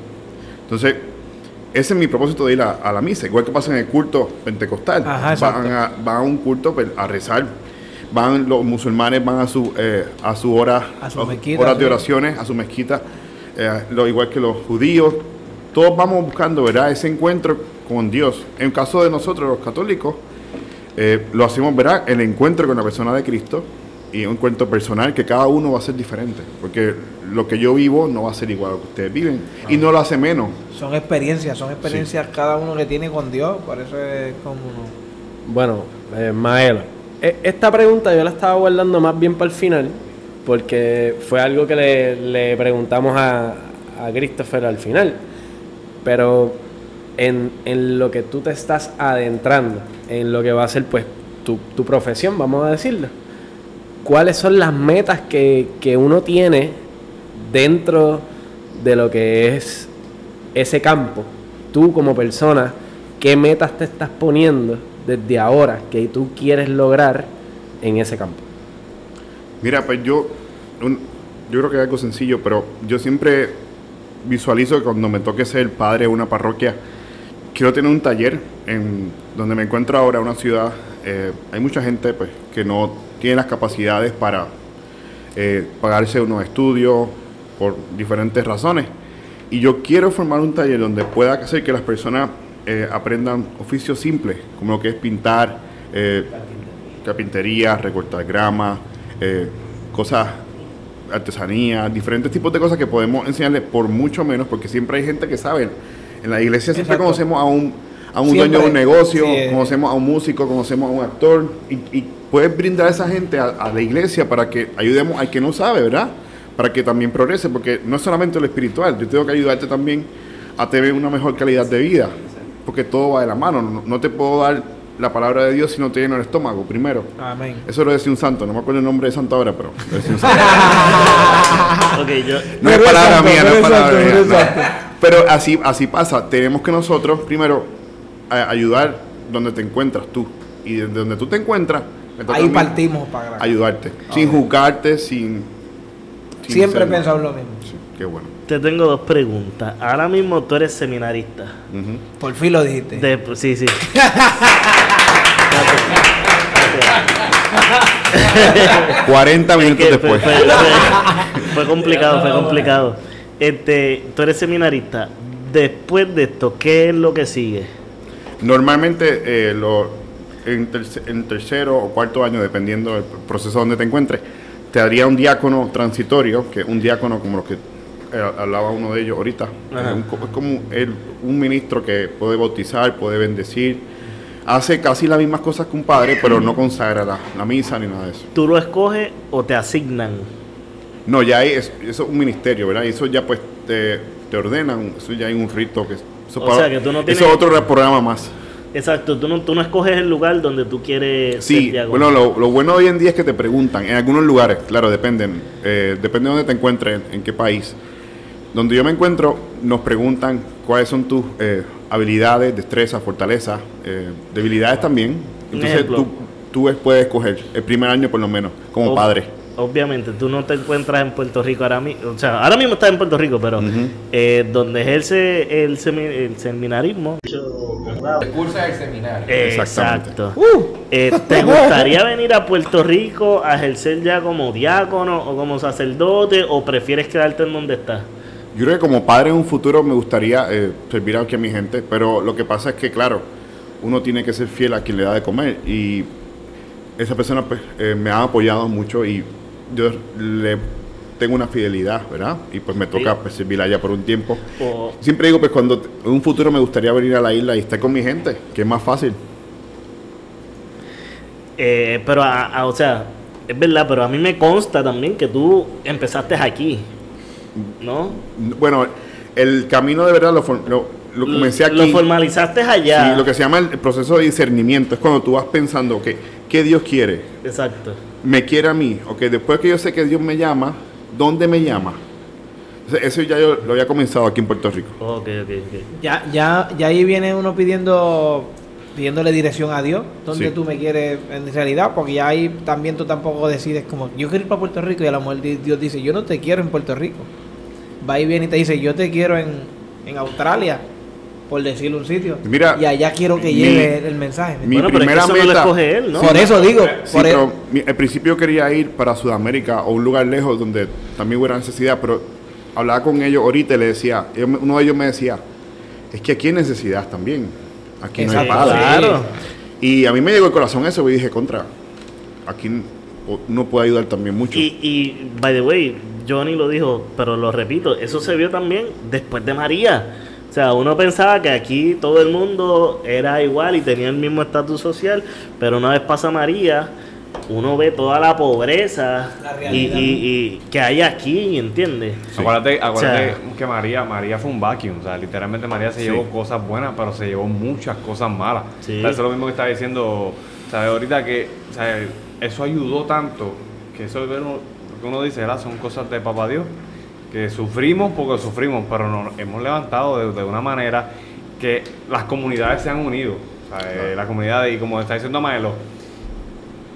Entonces, ese es mi propósito de ir a, a la misa, igual que pasa en el culto pentecostal. Ajá, van, a, van a un culto pues, a rezar. Van los musulmanes van a su eh, a su hora A su a- mezquita, horas de oraciones, a su mezquita, eh, lo igual que los judíos. Todos vamos buscando, ¿verdad? Ese encuentro con Dios. En caso de nosotros, los católicos, eh, lo hacemos, ¿verdad? El encuentro con la persona de Cristo y un encuentro personal que cada uno va a ser diferente. Porque lo que yo vivo no va a ser igual a lo que ustedes viven. Y no lo hace menos. son experiencias, son experiencias cada uno que tiene con Dios, por eso es como uno. Bueno, eh, Maelo, e- esta pregunta yo la estaba guardando más bien para el final, porque fue algo que le, le preguntamos a, a Christopher al final. Pero en, en lo que tú te estás adentrando, en lo que va a ser pues tu, tu profesión, vamos a decirlo, ¿cuáles son las metas que, que uno tiene dentro de lo que es ese campo? Tú como persona, ¿qué metas te estás poniendo desde ahora que tú quieres lograr en ese campo? Mira, pues yo, yo creo que es algo sencillo, pero yo siempre visualizo que cuando me toque ser padre de una parroquia, quiero tener un taller en donde me encuentro ahora, una ciudad. eh, hay mucha gente pues, que no tiene las capacidades para eh, pagarse unos estudios por diferentes razones. Y yo quiero formar un taller donde pueda hacer que las personas eh, aprendan oficios simples, como lo que es pintar, eh, carpintería, recortar grama, cosas, artesanía, diferentes tipos de cosas que podemos enseñarles por mucho menos, porque siempre hay gente que sabe. En la iglesia siempre Exacto. conocemos a un, a un Siempre. dueño de un negocio, Sí, conocemos a un músico, conocemos a un actor, y, y puedes brindar a esa gente a, a la iglesia para que ayudemos al que no sabe, ¿verdad? Para que también progrese, porque no es solamente lo espiritual, yo tengo que ayudarte también a tener una mejor calidad de vida, porque todo va de la mano, no, no te puedo dar la palabra de Dios si no te lleno el estómago, primero. Amén. Eso lo decía un santo, no me acuerdo el nombre de santo ahora, pero lo decía un santo. Yo, No es palabra mía, no es palabra exacto, mía. pero no. exacto. Pero así, así pasa. Tenemos que nosotros, primero, a- ayudar donde te encuentras tú. Y desde donde tú te encuentras, Ahí partimos para ayudarte. Sin juzgarte, sin. sin Siempre he pensado lo mismo. Sí, qué bueno. te tengo dos preguntas. Ahora mismo tú eres seminarista. Por fin lo dijiste. De, sí, sí. 40 minutos Que fue, después. fue- fue- fue complicado, fue complicado. Este, tú eres seminarista. Después de esto, ¿qué es lo que sigue? Normalmente, eh, lo- en, terce- en tercero o cuarto año, dependiendo del proceso donde te encuentres, te daría un diácono transitorio, que un diácono como lo que eh, hablaba uno de ellos ahorita. Es, un es como el- un ministro que puede bautizar, puede bendecir, hace casi las mismas cosas que un padre, pero no consagra la, la misa ni nada de eso. ¿Tú lo escoges o te asignan? No, ya hay, es- eso es un ministerio, ¿verdad? Y eso ya pues te, te ordenan, eso ya hay un rito que... Eso, O sea, que tú no eso es otro programa más. Exacto, tú no, tú no escoges el lugar donde tú quieres Sí, ser bueno, lo, lo bueno hoy en día es que te preguntan, en algunos lugares, claro, dependen, eh, depende de dónde te encuentres, en, qué país. Donde yo me encuentro, nos preguntan cuáles son tus eh, habilidades, destrezas, fortalezas, eh, debilidades también. Entonces ejemplo. tú, tú es- puedes escoger, el primer año por lo menos, como Ob- padre. Obviamente, tú no te encuentras en Puerto Rico ahora mismo. O sea, ahora mismo estás en Puerto Rico, pero eh, donde ejerce el, semi- el seminarismo. Cursa el seminario. Exactamente. Exacto. Eh, ¿Te gustaría venir a Puerto Rico a ejercer ya como diácono o como sacerdote o prefieres quedarte en donde estás? Yo creo que como padre en un futuro me gustaría eh, servir aquí a mi gente, pero lo que pasa es que, claro, uno tiene que ser fiel a quien le da de comer y esa persona pues, eh, me ha apoyado mucho y yo le tengo una fidelidad, ¿verdad? Y pues me toca Sí. pues, servir allá por un tiempo. Siempre digo, pues cuando en un futuro me gustaría venir a la isla y estar con mi gente, que es más fácil. eh, pero, a- a- o sea, es verdad, pero a mí me consta también que tú empezaste aquí, ¿no? Bueno, el camino de verdad lo, lo, lo comencé aquí. Lo formalizaste allá. Sí, lo que se llama el el proceso de discernimiento es cuando tú vas pensando, ok, ¿qué Dios quiere? Exacto. me quiere a mí, ok, después que yo sé que Dios me llama, ¿dónde me llama? Eso ya yo lo había comenzado aquí en Puerto Rico. Ok, ok, ok. Ya, ya, ya ahí viene uno pidiendo pidiéndole dirección a Dios, donde Sí. tú me quieres en realidad, porque ya ahí también tú tampoco decides como, yo quiero ir para Puerto Rico y a lo mejor di- Dios dice, yo no te quiero en Puerto Rico. Va y viene y te dice, yo te quiero en, en Australia, por decirle un sitio. Mira, y allá quiero que mi- lleve el, mensaje. mi bueno, pero es que primera eso no lo meta- escoge él, ¿no? por eso digo, Sí, por e- pero mi- al principio quería ir para Sudamérica o un lugar lejos donde también hubiera necesidad, pero hablaba con ellos ahorita y le decía, uno de ellos me decía, es que aquí hay necesidad también, aquí no hay padre. claro. Y a mí me llegó el corazón eso y dije, contra, aquí uno puede ayudar también mucho. Y, y, by the way, Johnny lo dijo, pero lo repito, eso se vio también después de María. O sea, uno pensaba que aquí todo el mundo era igual y tenía el mismo estatus social, pero una vez pasa María, uno ve toda la pobreza La y, realidad. y- y que hay aquí, ¿entiendes? Acuérdate, acuérdate O sea, que María, María fue un vacuum, o sea, literalmente María se Sí. llevó cosas buenas, pero se llevó muchas cosas malas. Sí. O sea, eso es lo mismo que estaba diciendo, ¿sabes? Ahorita que, o sea, eso ayudó tanto, que eso es lo que uno dice, ¿verdad? Son cosas de papá Dios, que sufrimos porque sufrimos, pero nos hemos levantado de, de una manera que las comunidades se han unido, o sea, eh, la comunidad, y como está diciendo Maelo,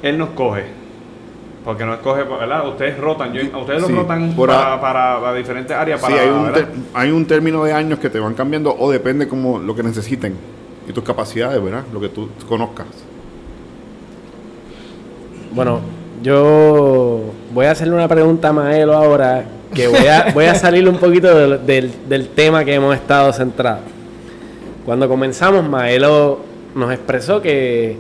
él nos coge. Porque no escoge, ¿verdad? Ustedes rotan, yo, a ustedes los Sí, rotan por para, a- para, para diferentes áreas. Sí, Para, hay un, hay un término de años que te van cambiando o depende como lo que necesiten y tus capacidades, ¿verdad? Lo que tú conozcas. Bueno, yo voy a hacerle una pregunta a Maelo ahora, que voy a, voy a salir un poquito del, tema que hemos estado centrados. Cuando comenzamos, Maelo nos expresó que,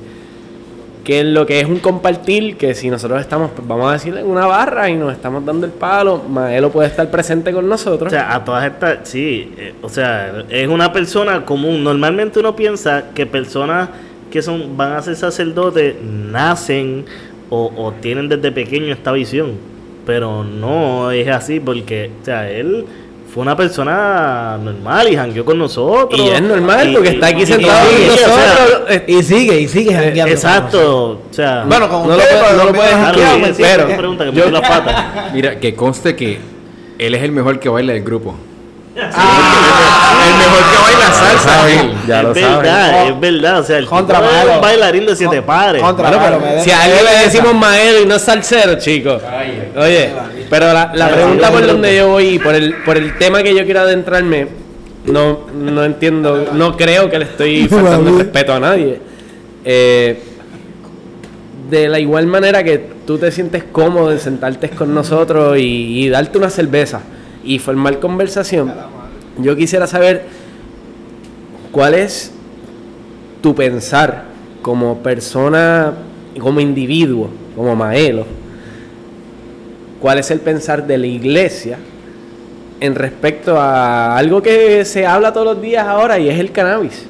que lo que es un compartir, que si nosotros estamos, pues, vamos a decirle, en una barra y nos estamos dando el palo, Maelo puede estar presente con O nosotros. sea, a todas estas, sí, eh, o sea, es una persona común. Normalmente uno piensa que personas que son van a ser sacerdotes nacen o, o tienen desde pequeño esta visión, pero no es así porque, o sea, él fue una persona normal y jangueó con nosotros. Y es normal, Y- porque está aquí y- sentado y- con o sea, nosotros. eh, Y sigue, y sigue jangueando con Exacto, o sea, Bueno, con No lo ustedes, puede- pero no lo me puedes sí, me sí, sí, me pregunta que yo- metí las patas. Mira, que conste que él es el mejor que baila del grupo. Ah. el mejor que baila salsa. él. Ya lo es saben. verdad, es verdad, o sea, el Contra es un bailarín de siete pares. contra- Bueno, pero me si a alguien me le decimos maelo y no es salsero, chicos. Oye, pero la, la pregunta por donde yo voy, y por el, por el tema que yo quiero adentrarme, no, no entiendo, no creo que le estoy faltando el respeto a nadie. Eh, de la igual manera que tú te sientes cómodo en sentarte con nosotros y, y darte una cerveza y formar conversación, yo quisiera saber cuál es tu pensar como persona, como individuo, como Maelo, cuál es el pensar de la iglesia en respecto a algo que se habla todos los días ahora y es el cannabis.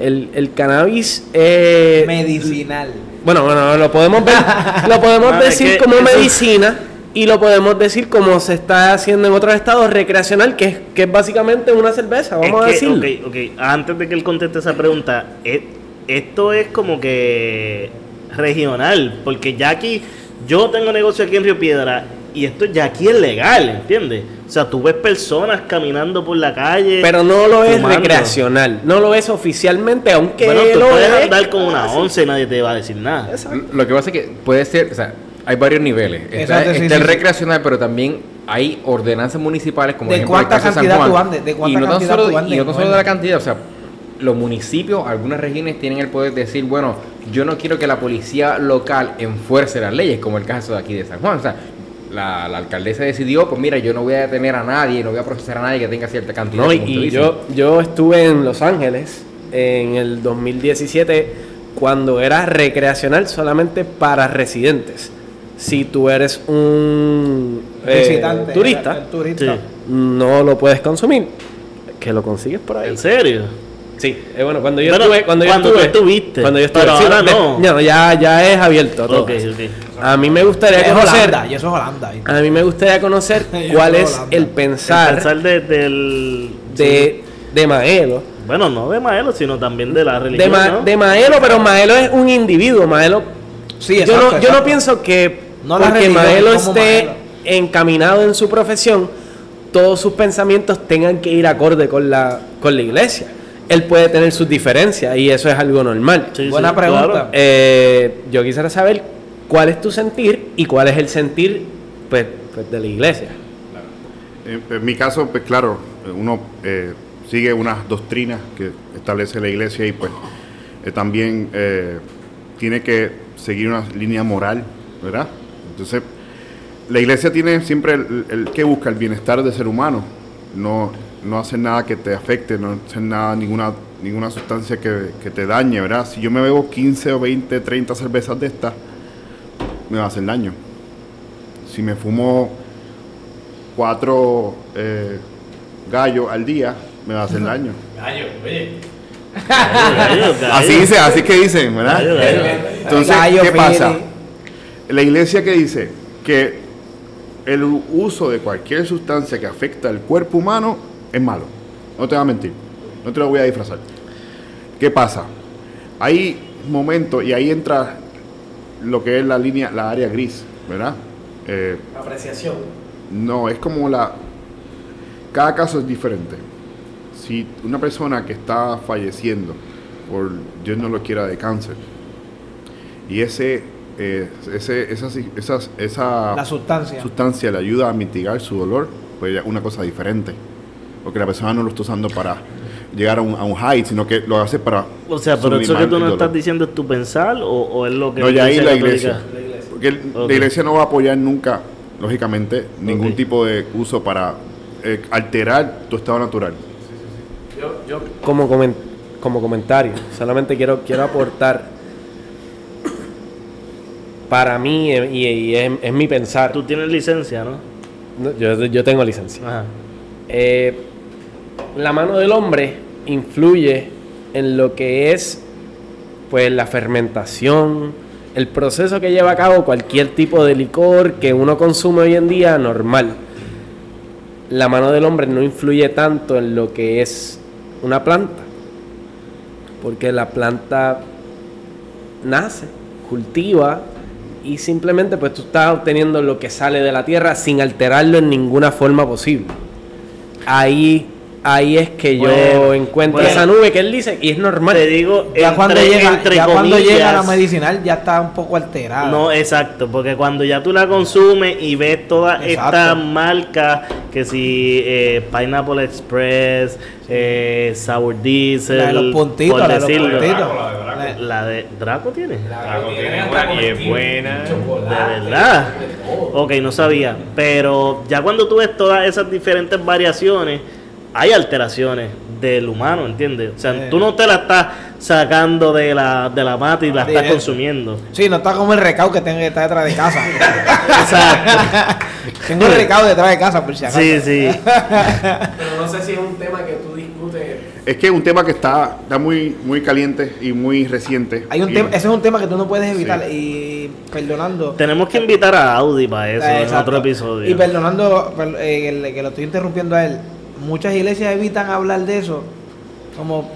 El, el cannabis eh, Medicinal. bueno, bueno, lo podemos ver, lo podemos decir como eso- medicina y lo podemos decir como se está haciendo en otros estados recreacional, que es, que es básicamente una cerveza, vamos a Es que, decirlo. ok, ok, antes de que él conteste esa pregunta, e- esto es como que regional, porque ya aquí, yo tengo negocio aquí en Río Piedra y esto ya aquí es legal, ¿entiendes? O sea, tú ves personas caminando por la calle. Pero no lo es fumando. recreacional, no lo es oficialmente, aunque Bueno, tú lo puedes es. andar con una once y nadie te va a decir nada. Exacto. Lo que pasa es que puede ser, o sea, hay varios niveles. Está, Exacto, sí, está el sí. recreacional, pero también hay ordenanzas municipales, como ¿De ejemplo el cuánta caso de San cantidad Juan. tú andes? ¿De cuánta y no tan cantidad solo, tú andes? y no tan solo de la cantidad, o sea, los municipios, algunas regiones tienen el poder de decir, bueno, yo no quiero que la policía local enfuerce las leyes, como el caso de aquí de San Juan. O sea, la, la alcaldesa decidió, pues mira, yo no voy a detener a nadie, no voy a procesar a nadie que tenga cierta cantidad. No, y, yo, yo estuve en Los Ángeles en el 2017 cuando era recreacional solamente para residentes. Si tú eres un eh, Visitante. turista, el turista. Sí. no lo puedes consumir. Que lo consigues por ahí. ¿En serio? Sí, eh, bueno, cuando yo Bueno, estuve, cuando, cuando yo tú estuve, estuviste, cuando yo estuve, pero sí, ahora de- no. ya, ya es abierto a todo. Ok, ok. A mí me gustaría Es conocer, Holanda, y eso es Holanda. ¿viste? a mí me gustaría conocer Yo cuál es Holanda. el pensar Pensar de- del. de, de Maelo. Bueno, no de Maelo, sino también de la De, religión. Ma- ¿no? de Maelo, pero Maelo es un individuo. Maelo, Sí, yo, exacto, no, yo no pienso que No porque religión, Maelo esté Maelo. encaminado en su profesión, todos sus pensamientos tengan que ir acorde con la, con la iglesia. Él puede tener sus diferencias y eso es algo normal. Sí, Buena sí, pregunta. claro. Eh, yo quisiera saber cuál es tu sentir y cuál es el sentir pues, pues, de la iglesia. En, en mi caso, pues claro, uno eh, sigue unas doctrinas que establece la iglesia y pues eh, también eh, tiene que seguir una línea moral, ¿verdad? Entonces, la iglesia tiene siempre el, el que busca el bienestar del ser humano, no, no hacer nada que te afecte, no hacer nada, ninguna, ninguna sustancia que, que te dañe, ¿verdad? Si yo me bebo 15 o 20, 30 cervezas de estas, me va a hacer daño. Si me fumo cuatro eh, gallos al día, me va a hacer daño. Gallo, gallo. Así dice, así que dicen, ¿verdad? Entonces, ¿qué pasa? La iglesia que dice que el uso de cualquier sustancia que afecta al cuerpo humano es malo. No te voy a mentir. No te lo voy a disfrazar. ¿Qué pasa? Hay momentos y ahí entra lo que es la línea, la área gris, ¿verdad? Eh, Apreciación. no, es como la... Cada caso es diferente. Si una persona que está falleciendo por, Dios no lo quiera, de cáncer, y ese, eh, ese esa, esas- esa La sustancia. sustancia le ayuda a mitigar su dolor, pues ya es una cosa diferente. Porque la persona no lo está usando para llegar a un, a un high, sino que lo hace para... O sea, pero eso que tú no estás diciendo es tu pensar o, o es lo que No, ya ahí la iglesia. Porque el- la iglesia no va a apoyar nunca, lógicamente, ningún tipo de uso para eh, alterar tu estado natural. Yo, yo como, como comentario, solamente quiero, quiero aportar para mí eh, y, y es, es mi pensar. Tú tienes licencia, ¿no? No, Yo, yo tengo licencia. Ajá. Eh, la mano del hombre influye en lo que es pues la fermentación, el proceso que lleva a cabo cualquier tipo de licor que uno consume hoy en día normal. La mano del hombre no influye tanto en lo que es una planta, porque la planta nace, cultiva y simplemente pues tú estás obteniendo lo que sale de la tierra sin alterarlo en ninguna forma posible. Ahí, ahí es que yo Bueno, encuentro bueno. esa nube que él dice y es normal. Te digo, Ya entre- cuando llega, entre ya cuando comillas, llega la medicinal ya está un poco alterada. No, exacto, porque cuando ya tú la consumes y ves todas estas marcas, que si eh, Pineapple Express, eh, Sour Diesel, la de los puntitos, por la de los decirlo. puntitos. La de Draco. La- La de Draco tiene. Draco tiene buena y es buena. De verdad. Ok, no sabía. Pero ya cuando tú ves todas esas diferentes variaciones, hay alteraciones del humano, ¿entiendes? O sea, Sí. tú no te la estás sacando de la, de la mata y la estás Directo. consumiendo. Sí, no está como el recao que tengo que está detrás de casa. Exacto. tengo el recao detrás de casa, por si acaso. Sí, sí. Pero no sé si es un tema que tú discutes. Es que es un tema que está, está muy, muy caliente y muy reciente. Hay un tema, ese es un tema que tú no puedes evitar. Sí. Y perdonando. Tenemos que invitar a Audi para eso en otro episodio. Y perdonando per- eh, el- que lo estoy interrumpiendo a él, muchas iglesias evitan hablar de eso, como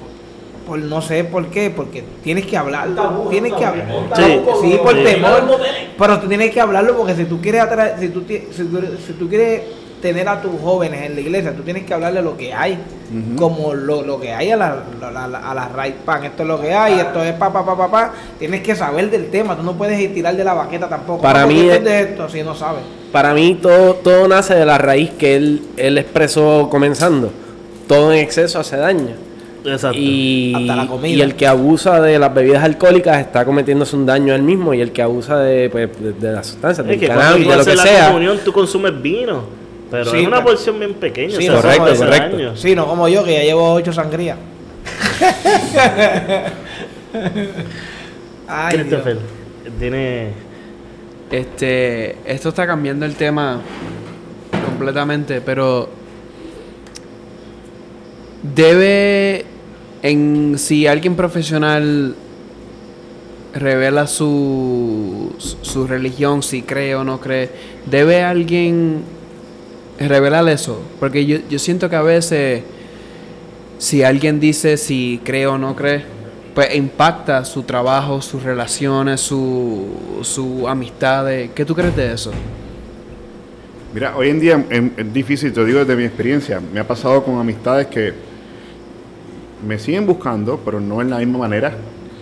por no sé por qué, porque tienes que hablarlo, tienes que hablar. Sí. Sí, por Sí. temor, pero tú tienes que hablarlo porque si tú quieres atraer, si tú, si tú, si tú quieres tener a tus jóvenes en la iglesia, tú tienes que hablarle lo que hay, como lo, lo que hay a la, a la, a la right pan, esto es lo que hay, esto es pa pa pa pa pa, tienes que saber del tema, tú no puedes ir tirar de la baqueta tampoco. Para mí esto es- es de esto, si no sabes. Para mí todo, todo nace de la raíz que él, él expresó comenzando. Todo en exceso hace daño. Exacto. Y, Hasta la comida. y el que abusa de las bebidas alcohólicas está cometiéndose un daño a él mismo y el que abusa de, pues, de, de las sustancias, es del cannabis, de lo que la sea. comunión, tú consumes vino. Pero Sí, es una pero- porción bien pequeña. Sí, o sea, correcto, hace correcto. daño. Sí, no como yo, que ya llevo ocho sangrías. Ay, Dios. Tiene. Este, esto está cambiando el tema completamente, pero debe, en si alguien profesional revela su, su religión, si cree o no cree, debe alguien revelar eso, porque yo, yo siento que a veces si alguien dice si cree o no cree, pues impacta su trabajo, sus relaciones, su, su amistades. ¿Qué tú crees de eso? Mira, hoy en día es, difícil, te digo desde mi experiencia. Me ha pasado con amistades que me siguen buscando, pero no en la misma manera,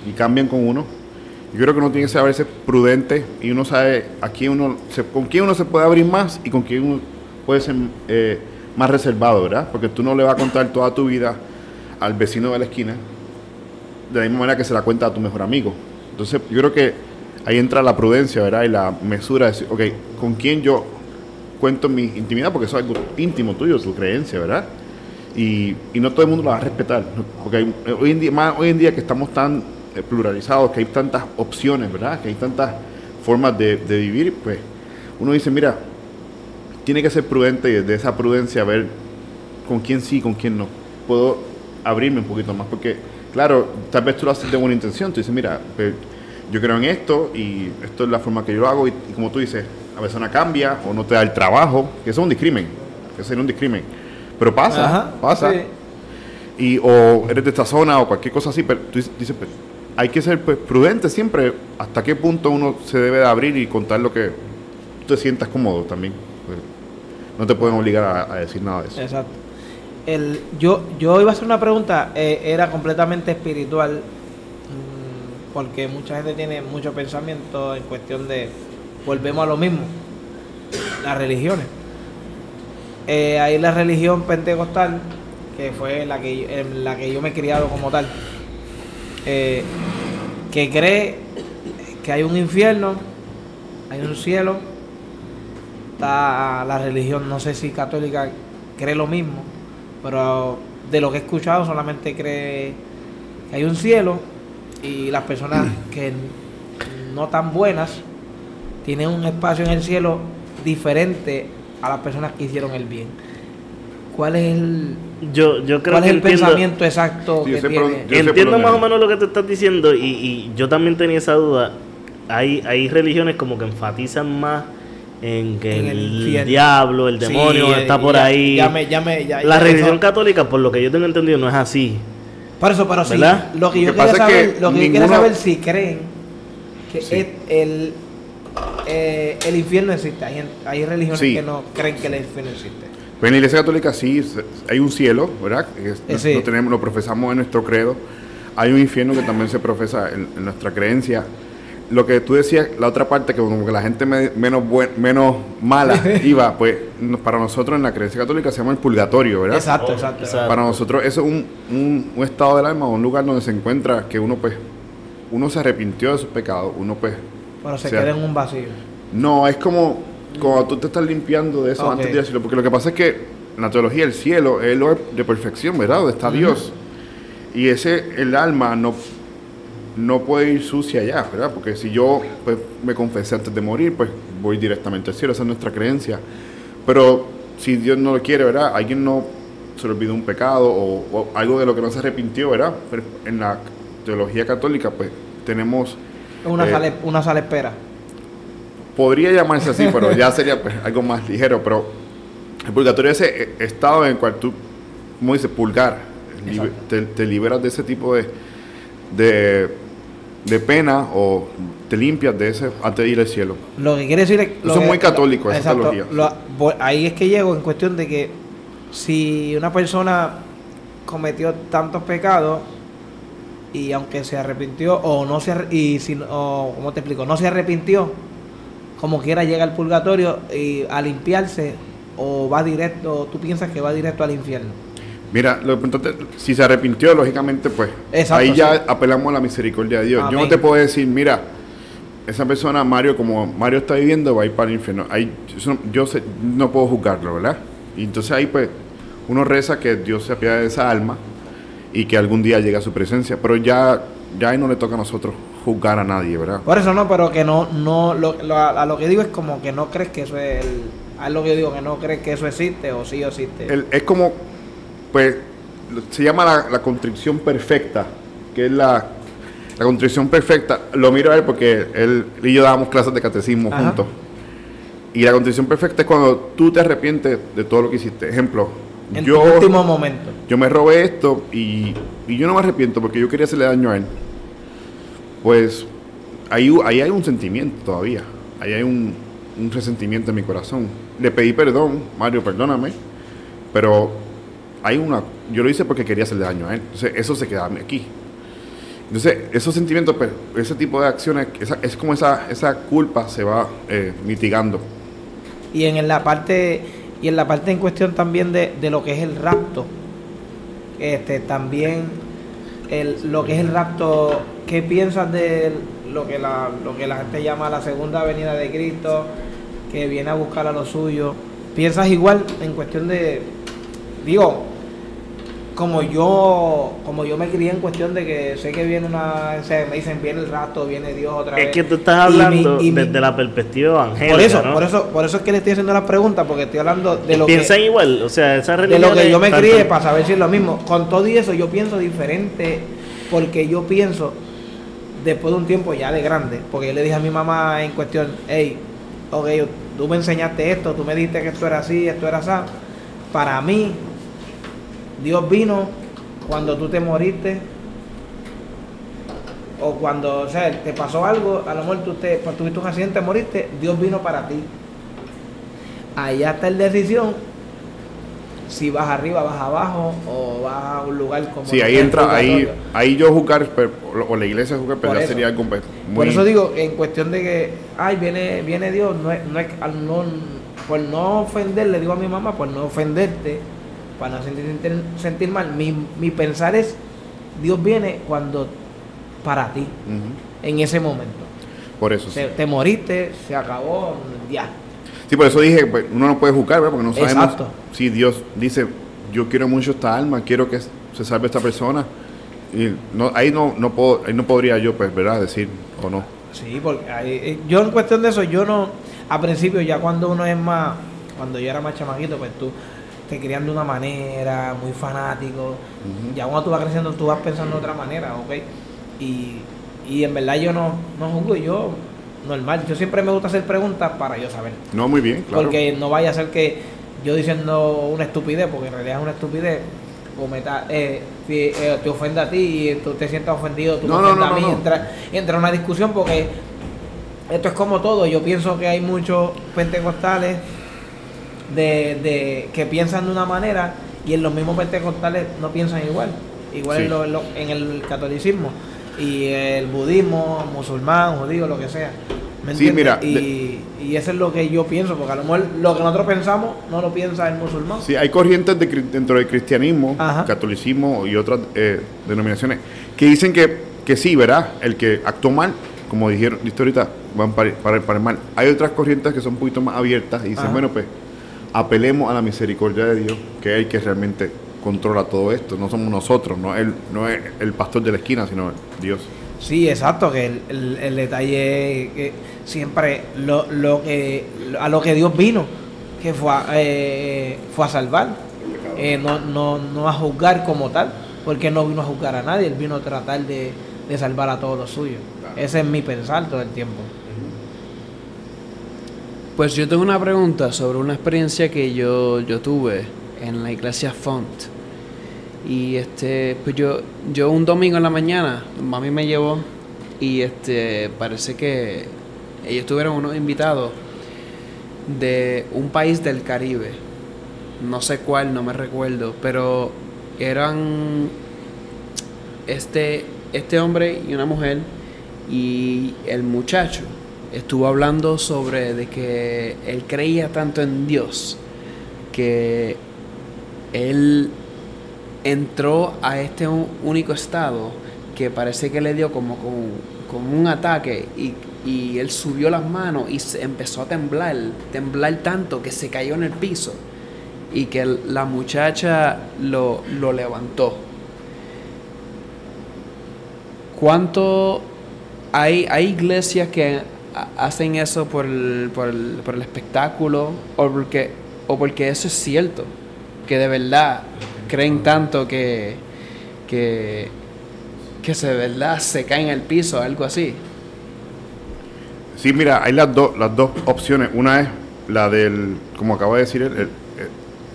y cambian con uno. Yo creo que uno tiene que saber ser prudente y uno sabe a quién uno con quién uno se puede abrir más y con quién uno puede ser eh, más reservado, ¿verdad? Porque tú no le vas a contar toda tu vida al vecino de la esquina de la misma manera que se la cuenta a tu mejor amigo. Entonces, yo creo que ahí entra la prudencia, ¿verdad? Y la mesura de decir, ok, ¿con quién yo cuento mi intimidad? Porque eso es algo íntimo tuyo, tu creencia, ¿verdad? Y, y no todo el mundo la va a respetar. Porque eh, hoy, en día, más hoy en día que estamos tan eh, pluralizados, que hay tantas opciones, ¿verdad? Que hay tantas formas de, de vivir, pues uno dice, mira, tiene que ser prudente y desde esa prudencia ver con quién sí, con quién no. puedo abrirme un poquito más, porque, claro, tal vez tú lo haces de buena intención, tú dices, mira, pues, yo creo en esto y esto es la forma que yo lo hago, y, y como tú dices, la persona cambia o no te da el trabajo, que eso es un discrimen, que sería un discrimen. Pero pasa, Ajá, pasa. sí. Y, o eres de esta zona o cualquier cosa así, pero tú dices, dices, pues, hay que ser pues, prudente siempre, hasta qué punto uno se debe de abrir y contar lo que tú te sientas cómodo también. No te pueden obligar a, decir nada de eso. Exacto. El, yo, yo iba a hacer una pregunta, eh, era completamente espiritual, mm, porque mucha gente tiene mucho pensamiento en cuestión de, volvemos a lo mismo, las religiones. Eh, hay la religión pentecostal, que fue la que, en la que yo me he criado como tal, eh, que cree que hay un infierno, hay un cielo, está la religión, no sé si católica cree lo mismo, pero de lo que he escuchado solamente cree que hay un cielo y las personas que no tan buenas tienen un espacio en el cielo diferente a las personas que hicieron el bien. ¿Cuál es el, Yo, yo creo cuál que es el entiendo, pensamiento exacto Sí, que tiene? entiendo más o menos lo que te estás diciendo y, y yo también tenía esa duda. Hay, hay religiones como que enfatizan más en que En el, diablo, el demonio está por ya- ahí. ya me- ya me- ya- la ya religión eso- católica, por lo que yo tengo entendido, no es así. Por eso, pero sí, lo que Lo yo que saber, que lo que yo quería ninguno- saber si creen que Sí. es el, eh, el infierno existe. Hay, hay religiones Sí. que no creen que el infierno existe. Pues en la iglesia católica sí hay un cielo, ¿verdad? Que es- Eh, lo, tenemos, lo profesamos en nuestro credo. Hay un infierno que también se profesa en, en nuestra creencia. Lo que tú decías, la otra parte, que como que la gente me- menos, buen- menos mala iba, pues no- para nosotros en la creencia católica se llama el purgatorio, ¿verdad? Exacto, exacto. exacto. Para nosotros eso es un, un- un estado del alma, un lugar donde se encuentra que uno pues, uno se arrepintió de sus pecados, uno pues, Pero se o sea, queda en un vacío. no, es como cuando tú te estás limpiando de eso antes de decirlo, porque lo que pasa es que en la teología el cielo es el lugar de perfección, ¿verdad? Donde está Dios. Y ese, el alma no, no puede ir sucia allá, ¿verdad? Porque si yo pues, me confesé antes de morir, pues voy directamente al cielo, esa es nuestra creencia. Pero si Dios no lo quiere, ¿verdad? Alguien no se le olvidó un pecado o, o algo de lo que no se arrepintió, ¿verdad? Pero en la teología católica, pues tenemos Una, Eh, una sala espera. podría llamarse así, pero ya sería pues, algo más ligero. Pero el purgatorio es ese eh, estado en el cual tú, como dice, pulgar, te, te liberas de ese tipo de, de, de pena o te limpias de ese antes de ir al cielo. Lo que quiere decir es. lo Eso es muy católico, esa exacto, teología. lo- ahí es que llego en cuestión de que si una persona cometió tantos pecados y aunque se arrepintió o no se y si o, ¿cómo te explico? No se arrepintió, como quiera llega al purgatorio y a limpiarse o va directo, tú piensas que va directo al infierno. Mira, lo importante, si se arrepintió, lógicamente, pues Exacto, ahí ya apelamos a la misericordia de Dios. Yo no te puedo decir, mira, esa persona, Mario, como Mario está viviendo, va a ir para el infierno. Ahí, yo sé- no puedo juzgarlo, ¿verdad? Y entonces ahí, pues, uno reza que Dios se apiade de esa alma y que algún día llegue a su presencia. Pero ya, ya ahí no le toca a nosotros juzgar a nadie, ¿verdad? Por eso no, pero que no, no, lo, lo- a lo que digo es como que no crees que eso es el, a lo que yo digo, que no crees que eso existe o sí existe. El- es como, pues, se llama la, la contrición perfecta, que es la, la contrición perfecta. Lo miro a él porque él y yo dábamos clases de catecismo Ajá. juntos. Y la contrición perfecta es cuando tú te arrepientes de todo lo que hiciste. Ejemplo, en yo, tu último momento. yo me robé esto y, y yo no me arrepiento porque yo quería hacerle daño a él. Pues ahí, ahí hay un sentimiento todavía. Ahí hay un, un resentimiento en mi corazón. Le pedí perdón, Mario, perdóname. Pero hay una. Yo lo hice porque quería hacerle daño a él. Entonces, eso se queda aquí. Entonces, esos sentimientos, ese tipo de acciones, es como esa, esa culpa se va eh, mitigando. Y en la parte, y en la parte en cuestión también de, de lo que es el rapto, este también el, lo que es el rapto, ¿qué piensas de lo que la, lo que la gente llama la segunda venida de Cristo, que viene a buscar a lo suyo? ¿Piensas igual en cuestión de, digo, como yo como yo me crié en cuestión de que sé que viene una o sea, me dicen viene el rato viene Dios otra vez Es que tú estás Y mi- hablando mi- desde la perspectiva evangélica. por eso ¿no? por eso por eso es que le estoy haciendo las preguntas porque estoy hablando de lo que Piensan igual, o sea, esa de lo que yo me crié para saber si es lo mismo. Con todo y eso yo pienso diferente porque yo pienso después de un tiempo ya de grande, porque yo le dije a mi mamá en cuestión, hey, ok, tú me enseñaste esto, tú me dijiste que esto era así, esto era así. Para mí, Dios vino cuando tú te moriste o cuando, o sea, te pasó algo, a lo mejor tú te, pues, tuviste un accidente, moriste, Dios vino para ti. Allá está el decisión si vas arriba, vas abajo o vas a un lugar como Sí, ahí entra, ahí, ahí yo jugar, pero- o la iglesia jugar, pero ya sería algo pues, muy... Por eso digo, en cuestión de que, ay, viene, viene Dios, no es, no es, al no, por no ofender, le digo a mi mamá, por no ofenderte, para no sentir, sentir, mal, mi, mi pensar es, Dios viene cuando, para ti, en ese momento. Por eso, sí. Te moriste, se acabó, ya. Sí, por eso dije, pues, uno no puede juzgar, ¿verdad? Porque no sabemos Exacto. si Dios dice, yo quiero mucho esta alma, quiero que se salve esta persona. Y no, ahí no, no puedo, ahí no podría yo, pues, ¿verdad? Decir o no. Sí, porque ahí- eh, yo en cuestión de eso, yo no, a principio ya cuando uno es más, cuando yo era más chamaquito, pues tú te crían de una manera, muy fanático, ya cuando tú vas creciendo tú vas pensando de otra manera, ¿ok? Y, y en verdad yo no, no juzgo, yo normal, yo siempre me gusta hacer preguntas para yo saber, No, muy bien, claro. porque no vaya a ser que yo diciendo una estupidez, porque en realidad es una estupidez, o me ta- eh, si, eh, te ofenda a ti y tú te sientas ofendido, tú No, no, no, a mí, entra, entra una discusión porque esto es como todo. Yo pienso que hay muchos pentecostales de, de que piensan de una manera y en los mismos pentecostales no piensan igual. Igual Sí. en, lo- en lo- en el catolicismo y el budismo, musulmán, judío, lo que sea. ¿Me Sí, mira, y, y eso es lo que yo pienso, porque a lo mejor lo que nosotros pensamos no lo piensa el musulmán. Sí, hay corrientes de dentro del cristianismo, Ajá. catolicismo y otras eh, denominaciones que dicen que, que sí, ¿verdad? El que actuó mal, como dijeron dijiste ahorita, van para, para, para el mal. Hay otras corrientes que son un poquito más abiertas y dicen, Ajá. bueno, pues apelemos a la misericordia de Dios, que es el que realmente controla todo esto. No somos nosotros, no, él, no es el pastor de la esquina, sino Dios. Sí, exacto, que el, el- el detalle es que siempre lo, lo que a lo que Dios vino, que fue a, eh, fue a salvar, eh, no, no, no a juzgar como tal, porque no vino a juzgar a nadie, él vino a tratar de, de salvar a todos los suyos. Ese es mi pensar todo el tiempo. Pues yo tengo una pregunta sobre una experiencia que yo, yo tuve en la iglesia Font. Y este, pues yo, yo un domingo en la mañana, mami me llevó y este, parece que ellos tuvieron unos invitados de un país del Caribe. No sé cuál, no me recuerdo, pero eran este, este hombre y una mujer y el muchacho estuvo hablando sobre de que él creía tanto en Dios que él entró a este único estado que parece que le dio como con, con un ataque y, y él subió las manos y se empezó a temblar, temblar tanto que se cayó en el piso y que la muchacha lo, lo levantó. ¿Cuánto hay, hay iglesias que hacen eso por el, por el, por el espectáculo o porque, o porque eso es cierto? Que de verdad creen tanto que, que, que se de verdad se cae en el piso, algo así. Sí, mira, hay las, dos las dos opciones. Una es la del, como acaba de decir él,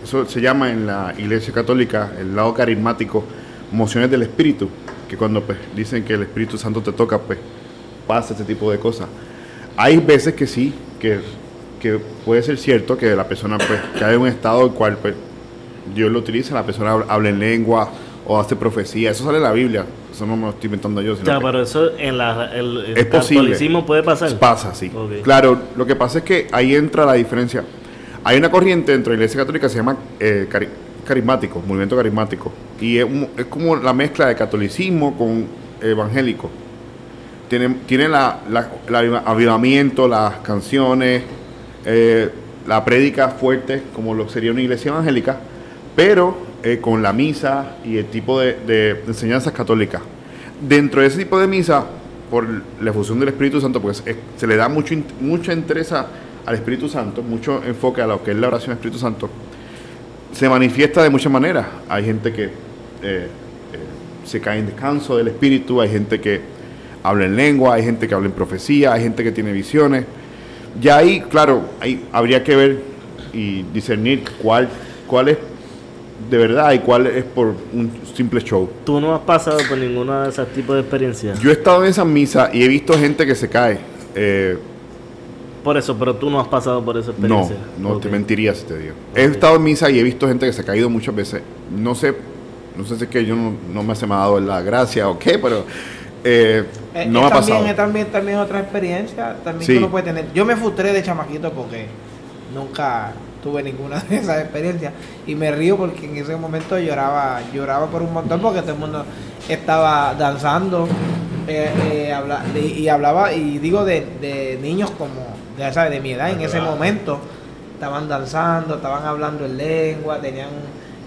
eso se llama en la Iglesia Católica el lado carismático, mociones del Espíritu, que cuando pues, dicen que el Espíritu Santo te toca, pues pasa este tipo de cosas. Hay veces que sí, que, que puede ser cierto que la persona pues cae en un estado el cual pues, Dios lo utiliza, la persona habla, en lengua o hace profecía, eso sale en la Biblia, eso no me lo estoy inventando yo. Sino que- pero eso en la, el, el Es posible. catolicismo puede pasar. Pasa, sí. Claro, lo que pasa es que ahí entra la diferencia. Hay una corriente dentro de la Iglesia Católica que se llama eh, cari- carismático, movimiento carismático. Y es como la mezcla de catolicismo con evangélico. Tiene, tiene la, el aviva- avivamiento, las canciones, eh, la prédica fuerte, como lo sería una iglesia evangélica, pero eh, con la misa y el tipo de, enseñanzas católicas. Dentro de ese tipo de misa, por la fusión del Espíritu Santo, pues es- se le da mucho, mucha interés a- al Espíritu Santo, mucho enfoque a lo que es la oración al Espíritu Santo, se manifiesta de muchas maneras. Hay gente que eh, se cae en descanso del Espíritu, hay gente que habla en lengua, hay gente que habla en profecía, hay gente que tiene visiones. Ya ahí, claro, ahí habría que ver y discernir cuál, cuál es de verdad y cuál es por un simple show. ¿Tú no has pasado por ninguna de esos tipos de experiencias? Yo he estado en esa misa y he visto gente que se cae. Eh, Por eso, pero tú no has pasado por esa no, experiencia. no Ok. te mentiría si te digo. He estado en misa y he visto gente que se ha caído muchas veces. No sé, no sé si es que yo no, no me se me ha dado la gracia o qué, pero eh, Eh, no me ha también, pasado. es también, también otra experiencia también Sí. que uno puede tener. Yo me frustré de chamaquito porque nunca tuve ninguna de esas experiencias y me río porque en ese momento lloraba lloraba por un montón porque todo el mundo estaba danzando eh, eh, habla- de- y hablaba y digo de, de niños como de, ¿sabes? de mi edad en ese momento estaban danzando estaban hablando en lengua tenían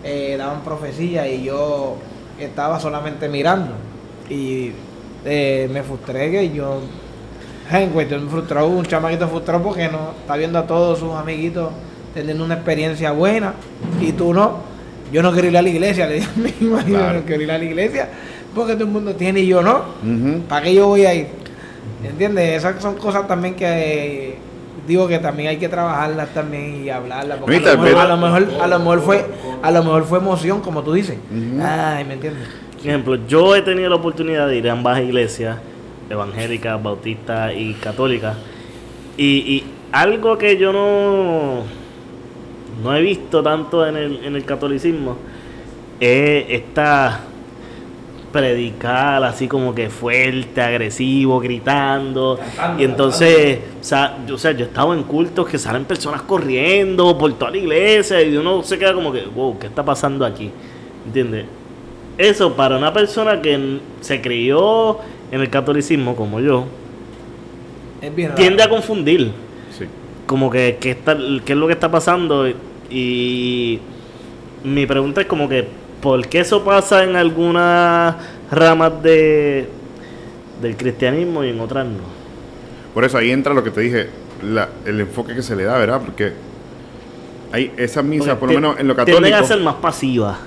eh, daban profecía y yo estaba solamente mirando y eh, me frustré que yo en cuestión frustrado, un chamaquito frustrado porque no está viendo a todos sus amiguitos teniendo una experiencia buena y tú no. Yo no quiero ir a la iglesia, le dije a mi marido, Claro. no quiero ir a la iglesia porque todo el mundo tiene y yo no. ¿Para qué yo voy a ir? ¿Entiendes? Esas son cosas también que eh, digo que también hay que trabajarlas también y hablarlas. Porque a lo, mejor, a, lo mejor, a lo mejor fue a lo mejor fue emoción, como tú dices. Ay, ¿me entiendes? Por ejemplo, yo he tenido la oportunidad de ir a ambas iglesias, evangélicas, bautistas y católicas. Y, y algo que yo no, no he visto tanto en el, en el catolicismo es esta predicar así como que fuerte, agresivo, gritando. y entonces, o sea, yo, o sea, yo he estado en cultos que salen personas corriendo por toda la iglesia y uno se queda como que, wow, ¿qué está pasando aquí? ¿Entiendes? Eso para una persona que se crió en el catolicismo como yo, Es bien raro. tiende a confundir Sí. como que qué, está, qué es lo que está pasando y mi pregunta es como que ¿por qué eso pasa en algunas ramas de del cristianismo y en otras no? Por eso ahí entra lo que te dije, la- el enfoque que se le da, ¿verdad? Porque hay esas misas, por lo menos en lo tienden católico, a ser más pasivas,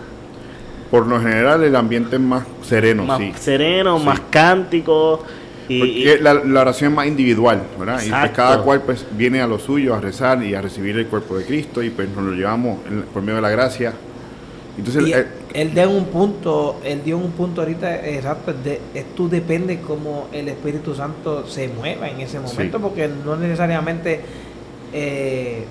por lo general el ambiente es más sereno, más sí. serenos, Sí. más cánticos y, Porque la, la oración es más individual, ¿verdad? Y pues cada cual pues viene a lo suyo, a rezar y a recibir el cuerpo de Cristo y pues nos lo llevamos en- por medio de la gracia. Entonces, Y eh, él dio un punto, él dio un punto ahorita exacto, de, es, tú depende cómo el Espíritu Santo se mueva en ese momento, Sí. porque no necesariamente eh,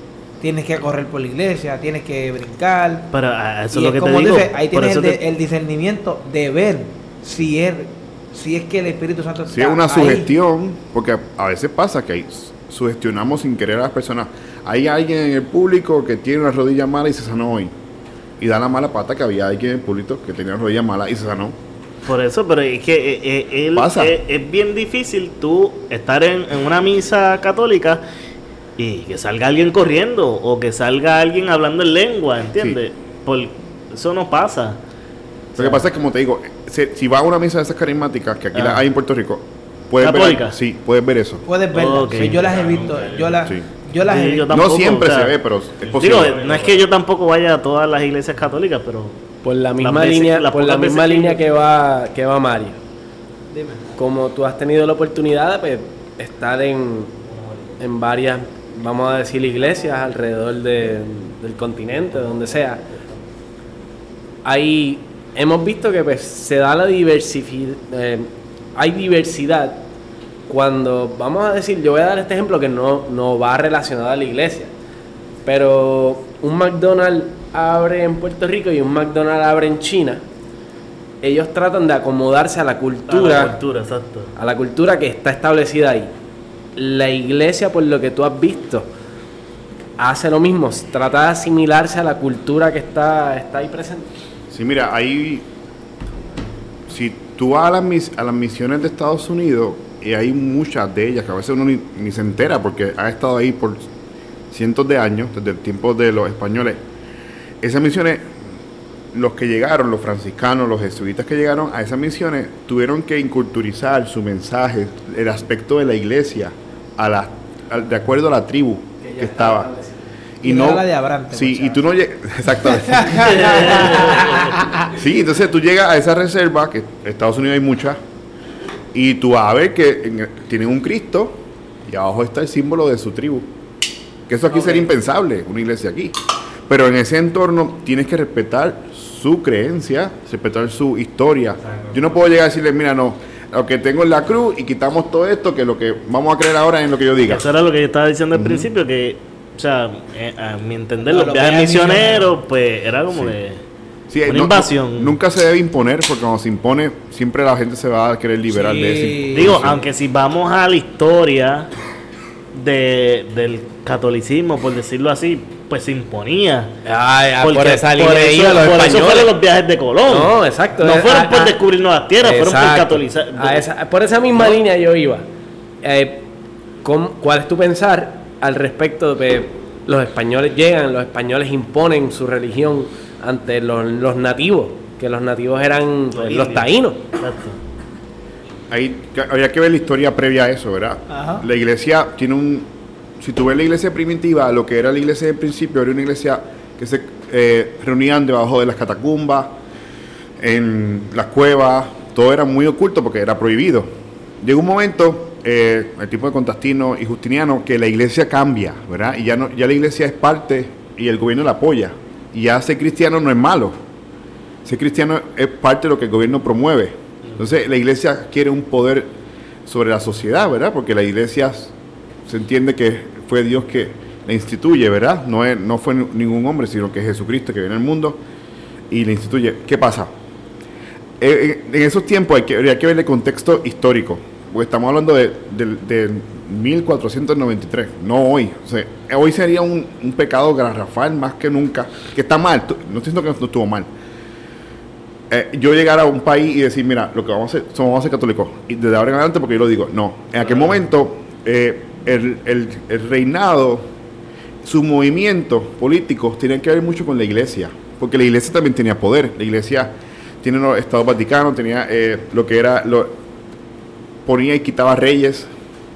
tienes que correr por la iglesia, tienes que brincar. pero a eso y es lo que te digo, dice, ahí tienes el, de- te- el discernimiento de ver si es, si es que el Espíritu Santo si está es una ahí. sugestión, porque a veces pasa que ahí sugestionamos sin querer a las personas. Hay alguien en el público que tiene una rodilla mala y se sanó hoy. Y da la mala pata que había alguien en el público que tenía una rodilla mala y se sanó. Por eso, pero es que eh, eh, él- Pasa. eh, es bien difícil tú estar en, en una misa católica y que salga alguien corriendo o que salga alguien hablando en lengua, ¿entiendes? Por, eso no pasa. Lo que pasa es que, como te digo, se- si vas a una misa de esas carismáticas, que aquí Ah. las hay en Puerto Rico, puedes ver, sí, puedes ver eso. Puedes verla. Ok. Sí, yo las he visto, yo las, Sí. yo las he Sí, visto. yo tampoco, no siempre o sea, se ve, pero es Digo, posible. no es que yo tampoco vaya a todas las iglesias católicas, pero Por la misma veces- línea, las por la misma línea que va, que va Mario. Dime. Como tú has tenido la oportunidad de pues, estar en, en varias, vamos a decir, iglesias alrededor de- del continente, donde sea, ahí hemos visto que pues, se da la diversidad, hay diversidad cuando, vamos a decir, yo voy a dar este ejemplo que no, no va relacionado a la iglesia, pero un McDonald's abre en Puerto Rico y un McDonald's abre en China, ellos tratan de acomodarse a la a cultura, la cultura, exacto. a la cultura que está establecida ahí. La iglesia, por lo que tú has visto, hace lo mismo, trata de asimilarse a la cultura que está, está ahí presente. Sí, mira, ahí, si tú vas a las, mis- a las misiones de Estados Unidos, y hay muchas de ellas que a veces uno ni, ni se entera porque ha estado ahí por cientos de años, desde el tiempo de los españoles, esas misiones los que llegaron, los franciscanos, los jesuitas que llegaron a esas misiones, tuvieron que inculturizar su mensaje, el aspecto de la iglesia, a la, de acuerdo a la tribu que, estaba. Y no la de Abraham, Sí, y tú no llegas. Exactamente. sí, entonces tú llegas a esa reserva, que en Estados Unidos hay muchas, y tú vas a ver que en- tienen un Cristo y abajo está el símbolo de su tribu. Que eso aquí sería impensable, una iglesia aquí. Pero en ese entorno tienes que respetar su creencia, respetar su historia. Yo no puedo llegar a decirle, mira, no, lo que tengo es la cruz y quitamos todo esto, que lo que vamos a creer ahora es lo que yo diga. Eso era lo que yo estaba diciendo al principio, que, o sea, eh, a mi entender, los los viajes misioneros, pues era como Sí. de Sí, una no- no- invasión. nunca se debe imponer, porque cuando se impone, siempre la gente se va a querer liberar de eso. Digo, aunque si vamos a la historia de, del catolicismo, por decirlo así, pues se imponía. Ay, ah, Porque por esa línea por eso, los por eso fueron los viajes de Colón. No, exacto. No Eh, fueron ah, por ah, descubrir nuevas tierras, fueron por Exacto. catolizar. A esa- por esa misma línea yo iba. Eh, ¿cómo- ¿Cuál es tu pensar al respecto de que los españoles llegan, los españoles imponen su religión ante los, los nativos? Que los nativos eran los indios. taínos. Exacto. Ahí habría que ver la historia previa a eso, ¿verdad? Ajá. La iglesia tiene un... Si tú ves la iglesia primitiva, lo que era la iglesia de principio era una iglesia que se eh, reunían debajo de las catacumbas, en las cuevas, todo era muy oculto porque era prohibido. Llega un momento, eh, el tiempo de Contastino y Justiniano, que la iglesia cambia, ¿verdad? Y ya, no, ya la iglesia es parte y el gobierno la apoya. Y ya ser cristiano no es malo. Ser cristiano es parte de lo que el gobierno promueve. Entonces, la iglesia quiere un poder sobre la sociedad, ¿verdad? Porque la iglesia se entiende que fue Dios que la instituye, ¿verdad? No, es, no fue ningún hombre, sino que es Jesucristo que viene al mundo y la instituye. ¿Qué pasa? Eh, En, en esos tiempos hay que, ver el contexto histórico. Porque estamos hablando de, de- de 1493, no hoy. O sea, hoy sería un, un pecado garrafal más que nunca. Que está mal, no estoy diciendo que no estuvo mal. Eh, yo llegar a un país y decir, mira, lo que vamos a hacer, somos vamos a ser católicos. Y desde ahora en adelante, porque yo lo digo, no. En aquel momento, eh, el, el- el reinado, sus movimientos políticos tenían que ver mucho con la iglesia. Porque la iglesia también tenía poder. La iglesia tiene los estados vaticanos, tenía eh, lo que era, lo, ponía y quitaba reyes.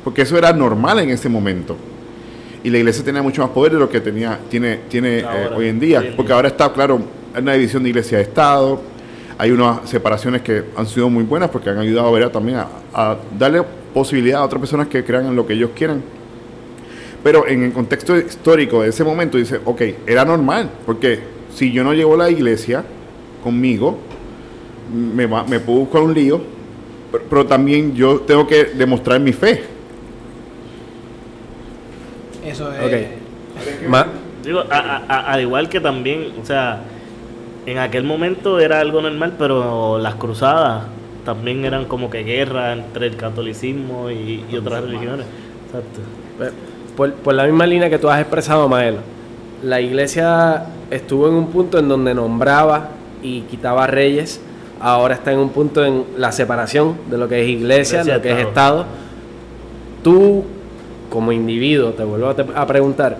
Porque eso era normal en ese momento. Y la iglesia tenía mucho más poder de lo que tenía, tiene, tiene eh, hoy en día. Porque ahora está, claro, hay una división de iglesia de Estado. Hay unas separaciones que han sido muy buenas porque han ayudado ¿verdad? también a, a darle posibilidad a otras personas que crean en lo que ellos quieran. Pero en el contexto histórico de ese momento dice, ok, era normal, porque si yo no llevo la iglesia conmigo, me, va- me puedo buscar un lío, pero, pero también yo tengo que demostrar mi fe. Eso es. Ok. Ma- Digo, a- a- a- al igual que también, o sea, en aquel momento era algo normal, pero las cruzadas también eran como que guerra entre el catolicismo y, y otras religiones. Exacto. Eh, Por, por la misma línea que tú has expresado, Maelo, la iglesia estuvo en un punto en donde nombraba y quitaba reyes, ahora está en un punto en la separación de lo que es iglesia, Iglesia, lo que es Estado. Estado. Tú, como individuo, te vuelvo a, te- a preguntar,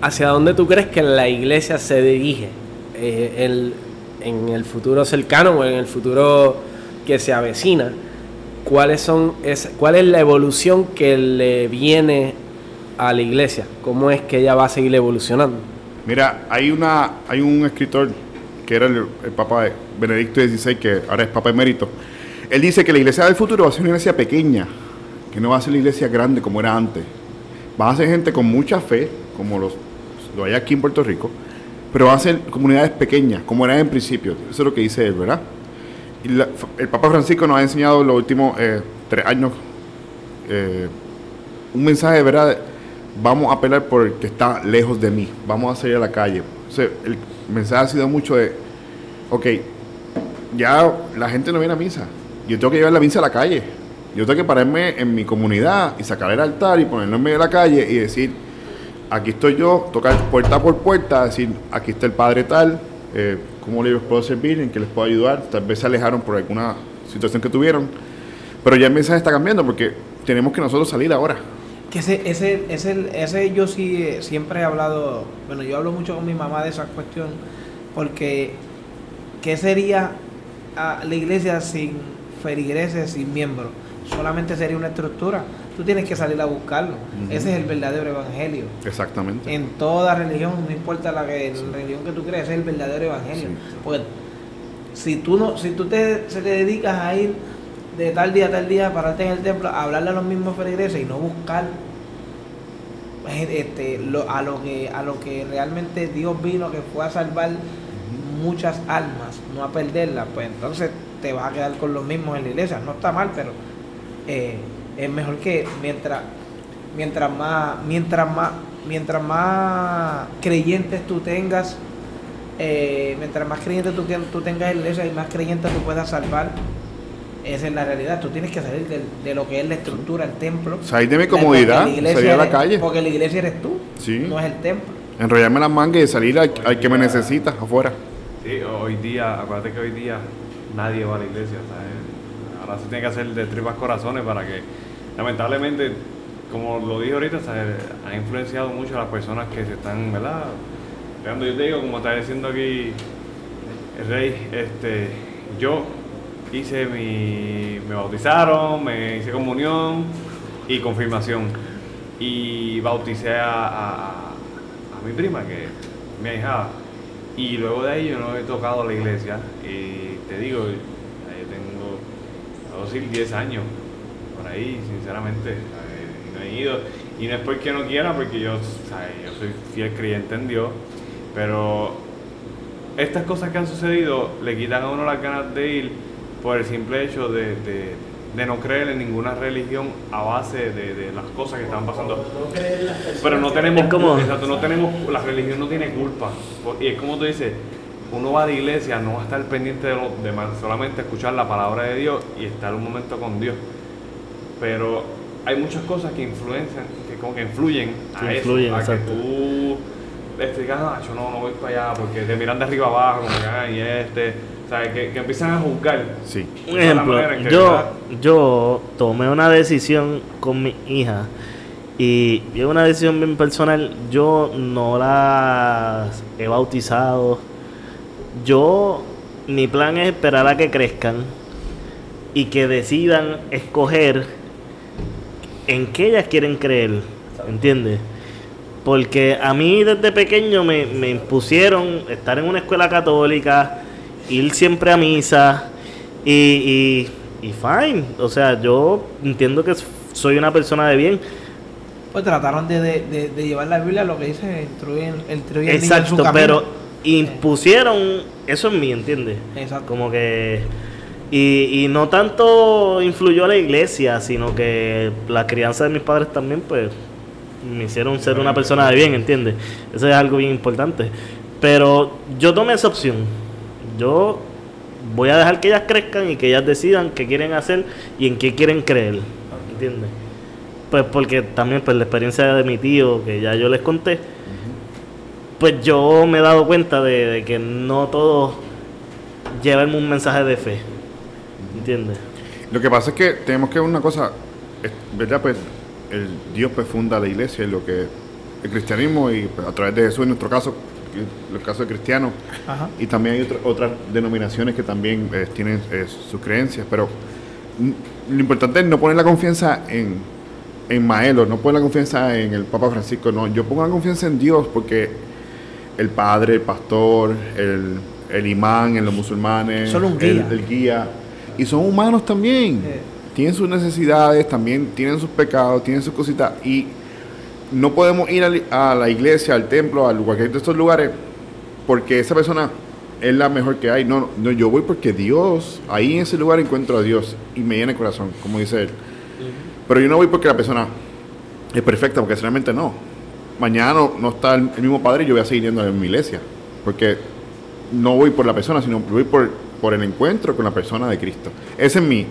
¿hacia dónde tú crees que la iglesia se dirige eh, el- en el futuro cercano o en el futuro que se avecina? ¿Cuáles son es, ¿Cuál es la evolución que le viene a la iglesia? ¿Cómo es que ella va a seguir evolucionando? Mira, hay una hay un escritor que era el, Papa Benedicto XVI, que ahora es Papa emérito. Él dice que la iglesia del futuro va a ser una iglesia pequeña, que no va a ser la iglesia grande como era antes. Va a ser gente con mucha fe, como los, lo hay aquí en Puerto Rico, pero va a ser comunidades pequeñas, como era en principio. Eso es lo que dice él, ¿verdad? Y la- el Papa Francisco nos ha enseñado los últimos eh, tres años eh, un mensaje verdad. Vamos a apelar por el que está lejos de mí. Vamos a salir a la calle. O sea, el mensaje ha sido mucho de, ok, ya la gente no viene a misa. Yo tengo que llevar la misa a la calle. Yo tengo que pararme en mi comunidad y sacar el altar y ponerlo en medio de la calle y decir, aquí estoy yo, tocar puerta por puerta, decir, aquí está el padre tal, eh, cómo les puedo servir, en qué les puedo ayudar. Tal vez se alejaron por alguna situación que tuvieron. Pero ya el mensaje está cambiando porque tenemos que nosotros salir ahora. Ese, ese, ese, ese yo sí eh, siempre he hablado, bueno, yo hablo mucho con mi mamá de esa cuestión Porque, ¿qué sería ah, la iglesia sin feligreses, sin miembros? Solamente sería una estructura. Tú tienes que salir a buscarlo. Ese es el verdadero evangelio. Exactamente. En toda religión, no importa la, que, la religión que tú crees, es el verdadero evangelio. Sí. Porque si tú no, si tú te, se te dedicas a ir de tal día a tal día, pararte en el templo, a hablarle a los mismos feligreses y no buscar eh, este, lo- a lo que a lo que realmente Dios vino, que fue a salvar muchas almas, no a perderlas, pues entonces te vas a quedar con los mismos en la iglesia. No está mal, pero eh, es mejor que mientras mientras más mientras más mientras más creyentes tú tengas eh, mientras más creyentes tú, tú tengas en la iglesia y más creyentes tú puedas salvar esa es la realidad tú tienes que salir del- de, lo que es la estructura el templo Salir de mi comodidad, la salir a la eres- calle. porque la iglesia eres tú Sí. no es el templo Enrollarme las mangas y salir al, al que me necesita afuera. Sí, hoy día, acuérdate que hoy día nadie va a la iglesia, ¿sabes? Ahora se tiene que hacer de tripas corazones para que, lamentablemente, como lo dije ahorita, ¿sabes? ha influenciado mucho a las personas que se están, ¿verdad? Cuando yo te digo, como está diciendo aquí el rey, este, yo hice mi, me bautizaron, me hice comunión y confirmación. Y bauticé a, a- a mi prima, que es mi. Y luego de ahí yo no he tocado la iglesia. Y te digo, yo tengo, puedo decir, 10 años por ahí, sinceramente. ¿sabes? Y no he ido. Y no es porque no quiera, porque yo, ¿sabes? yo soy fiel creyente en Dios. Pero estas cosas que han sucedido le quitan a uno las ganas de ir por el simple hecho de, de- de no creer en ninguna religión a base de, de las cosas que están pasando. Pero no tenemos, como- exacto, no tenemos, la religión no tiene culpa. Y es como tú dices, uno va de iglesia, no va a estar pendiente de los demás, solamente escuchar la palabra de Dios y estar un momento con Dios. Pero hay muchas cosas que influencian, que como que influyen a Que eso, influyen, a exacto. que tú este, digas, "Ah, yo no, no voy para allá porque te miran de arriba abajo, como que, "Ay, este, ¿sabes? Que, que empiezan a juzgar. Sí. Un ejemplo, manera en que, yo, ¿verdad? yo tomé una decisión con mi hija y es una decisión bien personal. Yo no la he bautizado. Yo, mi plan es esperar a que crezcan y que decidan escoger en qué ellas quieren creer. ¿Entiendes? Porque a mí desde pequeño me, me impusieron estar en una escuela católica, ir siempre a misa y, y, y fine. O sea, yo entiendo que soy una persona de bien. pues trataron de, de, de- de llevar la Biblia a lo que dice instruir, instruir en su Exacto, camino. pero impusieron eso en mí, ¿entiendes? Exacto. Como que... Y, y no tanto influyó la iglesia, sino que la crianza de mis padres también, pues, me hicieron ser una persona de bien, ¿entiendes? Eso es algo bien importante. Pero yo tomé esa opción. Yo voy a dejar que ellas crezcan y que ellas decidan qué quieren hacer y en qué quieren creer, ¿entiendes? Pues porque también, pues, la experiencia de mi tío, que ya yo les conté, pues yo me he dado cuenta de, que no todo lleva un mensaje de fe. ¿Entiendes? Lo que pasa es que tenemos que ver una cosa, es- ¿verdad? Pues el Dios pues funda la iglesia, y lo que el cristianismo y pues, a través de Jesús en nuestro caso, en el caso de cristianos, Ajá. y también hay otra- otras denominaciones que también eh, tienen eh, sus creencias, pero lo importante es no poner la confianza en, en Maelo, no poner la confianza en el Papa Francisco, no, yo pongo la confianza en Dios porque el padre, el pastor, el, el imán en los musulmanes, Solo un el guía, y son humanos también, Sí. tienen sus necesidades, también tienen sus pecados, tienen sus cositas, y no podemos ir a la iglesia, al templo, a cualquier de estos lugares porque esa persona es la mejor que hay. No, no, yo voy porque Dios, ahí en ese lugar encuentro a Dios y me llena el corazón, como dice él. Pero yo no voy porque la persona es perfecta, porque realmente no. Mañana no, no está el, el mismo padre y yo voy a seguir yendo a mi iglesia. Porque no voy por la persona, sino voy por, por el encuentro con la persona de Cristo. Esa es mi,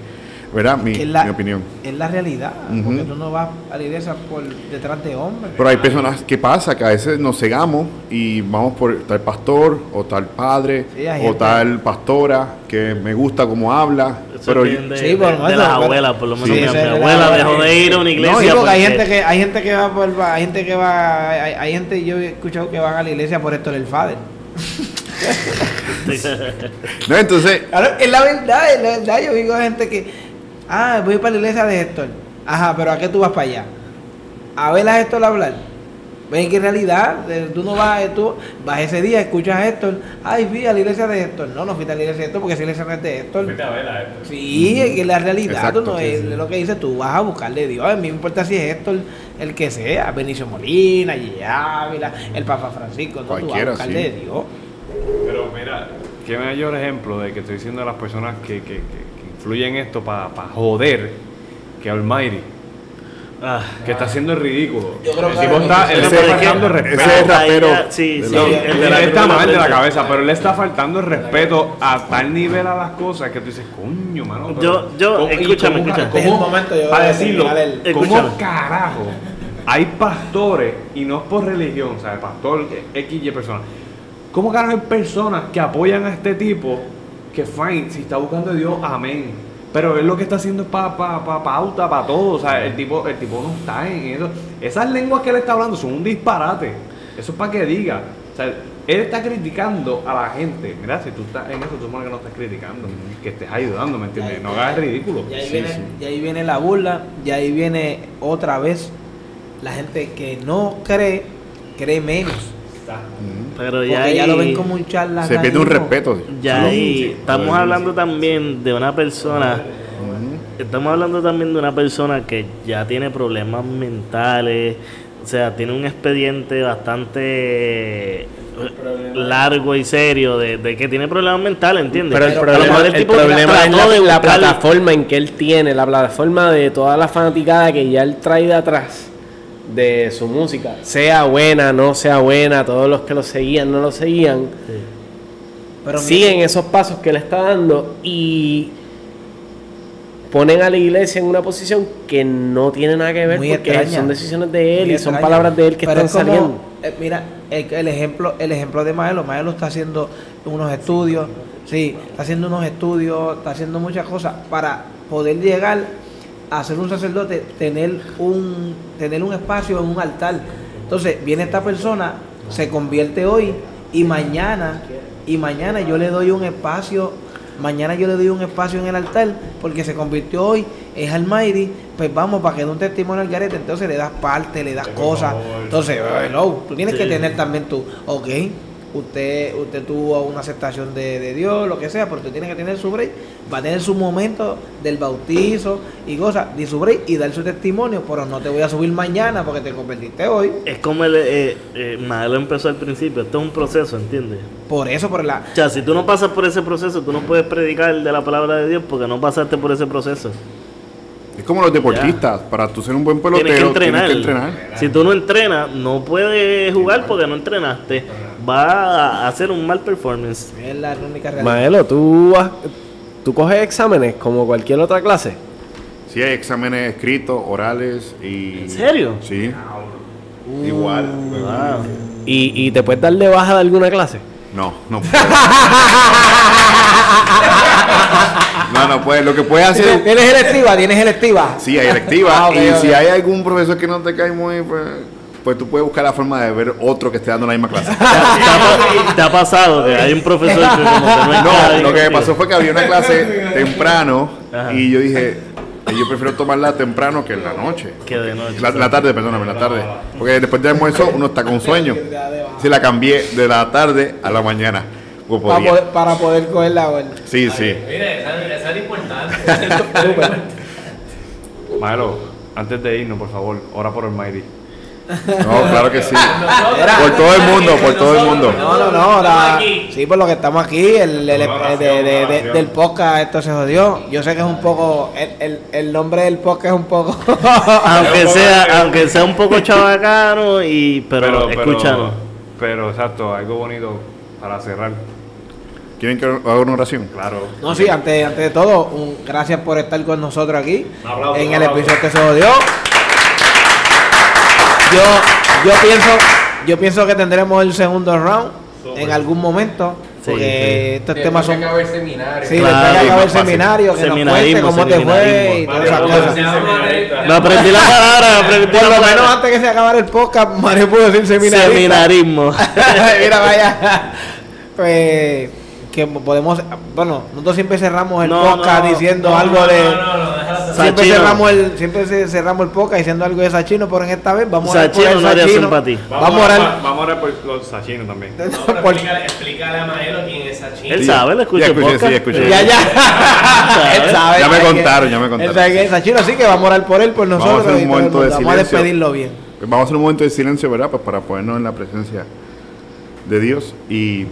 ¿verdad? Mi, es la, mi opinión. Es la realidad, Ujú. porque tú no vas a la iglesia por detrás de hombres. Pero hay personas que pasa que a veces nos cegamos y vamos por tal pastor o tal padre Sí, hay o gente- tal pastora que me gusta cómo habla. Eso pero bien de, Sí, de- por de las abuelas, por lo menos Sí, mi, ese de abuela dejó de ir a una iglesia. no, sí, porque hay porque- gente que hay gente que va por hay gente que va hay, hay gente yo he escuchado que van a la iglesia por esto del Fader. No, entonces, Claro, es la verdad, es la verdad. Yo digo a gente que, ah, voy para la iglesia de Héctor. Ajá, pero ¿a qué tú vas para allá? A ver a Héctor hablar. Ven que en realidad tú no vas, eh, tú vas ese día, escuchas a Héctor, ay, fui a la iglesia de Héctor. No, no fuiste a la iglesia de Héctor porque esa iglesia no es de Héctor. Fuiste a ver a esto. Sí, es que la realidad Exacto, tú no sí, es sí. lo que dices, tú vas a buscarle a Dios. A mí me importa si es Héctor el que sea, Benicio Molina, Gigi Ávila, el Papa Francisco, no, tú vas a Cualquiera, buscarle sí. a Dios. Pero mira, qué mayor ejemplo de que estoy diciendo a las personas que, que, que, que influyen esto para joder que Almighty, Ah, que está haciendo el ridículo. Yo creo el que tipo está, él está faltando el respeto. ese es rapero Sí, sí. la- el Él, de la está mal de la cabeza, pero él le está faltando el respeto a tal nivel a las cosas que tú dices, coño, mano. pero Yo- yo- ¿cómo- y escúchame, cómo- escúchame. cómo- momento, yo para decirlo, ¿cómo carajo hay pastores, y no es por religión, o sea, pastor X y persona, ¿cómo carajo hay personas que apoyan a este tipo que, fine, si está buscando a Dios, amén? Pero él lo que está haciendo es para pa, pa, pauta, para todo. O sea, el tipo, el tipo no está en eso. Esas lenguas que él está hablando son un disparate. Eso es para que diga. O sea, él está criticando a la gente. Mira, si tú estás en eso, tú supones que no estás criticando, que estés ayudando, ¿me entiendes? No hagas ridículo. Y ahí, Sí, viene, sí. y ahí viene la burla, y ahí viene otra vez la gente que no cree, cree menos. Pero Porque ya, ya, ahí- lo ven como un charlatán. se pierde un respeto. Ya ahí Sí. estamos hablando también de una persona. Estamos hablando también de una persona que ya tiene problemas mentales. O sea, tiene un expediente bastante largo y serio de, de que tiene problemas mentales, ¿entiendes? Pero el problema, el tipo problema es la, de la plataforma en que él tiene, la plataforma de toda la fanaticada que ya él trae de atrás de su música. Sea buena, no sea buena, todos los que lo seguían, no lo seguían, Pero siguen esos pasos que él está dando y ponen a la iglesia en una posición que no tiene nada que ver Muy porque extraña. son decisiones de él Muy y son extraña. palabras de él que Pero están es como, saliendo. eh, mira, el, el ejemplo, el ejemplo de Maelo, Maelo está haciendo unos estudios, sí, está haciendo unos estudios, está haciendo muchas cosas para poder llegar a ser un sacerdote, tener un, tener un espacio en un altar. Entonces, viene esta persona, se convierte hoy y mañana, y mañana yo le doy un espacio, mañana yo le doy un espacio en el altar, porque se convirtió hoy, es Almighty, pues vamos, para que dé un testimonio al garete, entonces le das parte, le das cosas. Entonces, hello, tú tienes que tener también tu, ok, usted, usted tuvo una aceptación de, de Dios, lo que sea, pero usted tiene que tener su break, va a tener su momento del bautizo y cosas, de su break y dar su testimonio, pero no te voy a subir mañana porque te convertiste hoy. Es como el, eh, eh, empezó al principio. Esto es un proceso, ¿entiendes? Por eso, por la... O sea, si tú no pasas por ese proceso, tú no puedes predicar de la palabra de Dios porque no pasaste por ese proceso. Es como los deportistas. Para tú ser un buen Tienes pelotero, que entrenar. tienes que entrenar. Si tú no entrenas, no puedes jugar porque no entrenaste. Va a hacer un mal performance. Es la única realidad. Maelo, ¿tú, has- tú coges exámenes como cualquier otra clase. Sí, hay exámenes escritos, orales y... ¿En serio? Sí. Igual. Wow. ¿Y, y te puedes dar de baja de alguna clase? No, no puede. no, no puede. Lo que puede ¿Tienes, hacer... tienes electiva? ¿Tienes electiva? Sí, hay electiva. Ah, y si hay algún profesor que no te cae muy... Pues, pues tú puedes buscar la forma de ver otro que esté dando la misma clase. ¿Te, ha, te ha pasado que hay un profesor que no lo que me pasó fue que había una clase temprano Ajá. y yo dije, eh, yo prefiero tomarla temprano que en la noche. Que de noche. La, la tarde, perdóname, la tarde. Porque después del almuerzo uno está con sueño. Si la cambié de la tarde a la mañana. Pues Para poder, para poder coger la vuelta. Sí, sí. Mire, esa, es importante. Maelo, antes de irnos, por favor, ora por Almighty. No, claro que sí. Era- Por todo el mundo, por todo el mundo. No, no, no. la- sí, por lo que estamos aquí, el, el- el- de- de- de- del podcast, esto se jodió. Yo sé que es un poco. El, el, el nombre del podcast es un poco. Aunque sea, aunque sea un poco chabacano y pero, escúchanos. Pero, exacto, algo bonito para cerrar. ¿Quieren que haga una oración? Claro. No, sí, antes, antes de todo, un- gracias por estar con nosotros aquí Un aplauso, en un el episodio que se jodió. Yo, yo pienso, yo pienso que tendremos el segundo round en algún momento, Sí, porque estos temas son. el seminario. Sí, Claro, después que fácil. seminario, que nos cuente Seminarismo, cómo te fue y seminarismo. todas esas cosas. Me aprendí la palabra, aprendí Por lo menos antes que se acabara el podcast, Mario pudo decir seminario. Seminarismo. Mira, vaya. pues, que podemos, bueno, nosotros siempre cerramos el No, podcast no, diciendo No, algo no, de... Siempre cerramos el siempre cerramos el podcast diciendo algo de Sachino, pero en esta vez vamos a orar por Sachino el no haría Sachino. Vamos a orar. va- vamos a orar por los sachinos también. No, pero por- explícale, explícale a Maelo quién es Sachino. Él sabe, él escucha Ya el escuché, podcast. sí, escuché. Ya, ya. Él sabe. Ya me contaron, ya me contaron. Él sabe que es Sachino, así que vamos a orar por él, por Vamos a nosotros. hacer un momento de. Vamos a despedirlo bien. Vamos a hacer un momento de silencio, ¿verdad? Pues para ponernos en la presencia de Dios. Y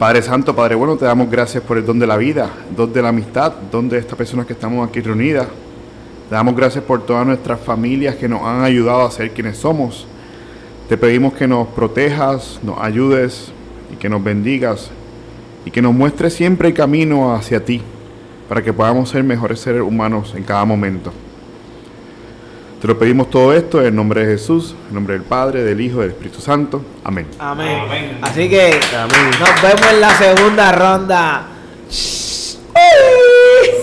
Padre Santo, Padre Bueno, te damos gracias por el don de la vida, don de la amistad, don de estas personas que estamos aquí reunidas. Te damos gracias por todas nuestras familias que nos han ayudado a ser quienes somos. Te pedimos que nos protejas, nos ayudes y que nos bendigas y que nos muestres siempre el camino hacia ti para que podamos ser mejores seres humanos en cada momento. Te lo pedimos todo esto en nombre de Jesús, en nombre del Padre, del Hijo del Espíritu Santo. Amén. Amén. Amén. Así que Amén. nos vemos en la segunda ronda.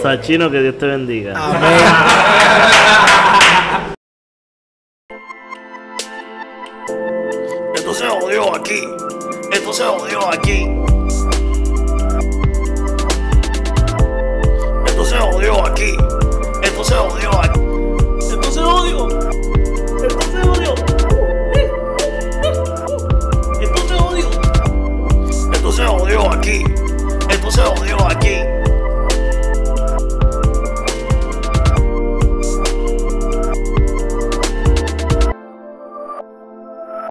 Sachino, que Dios te bendiga. Amén.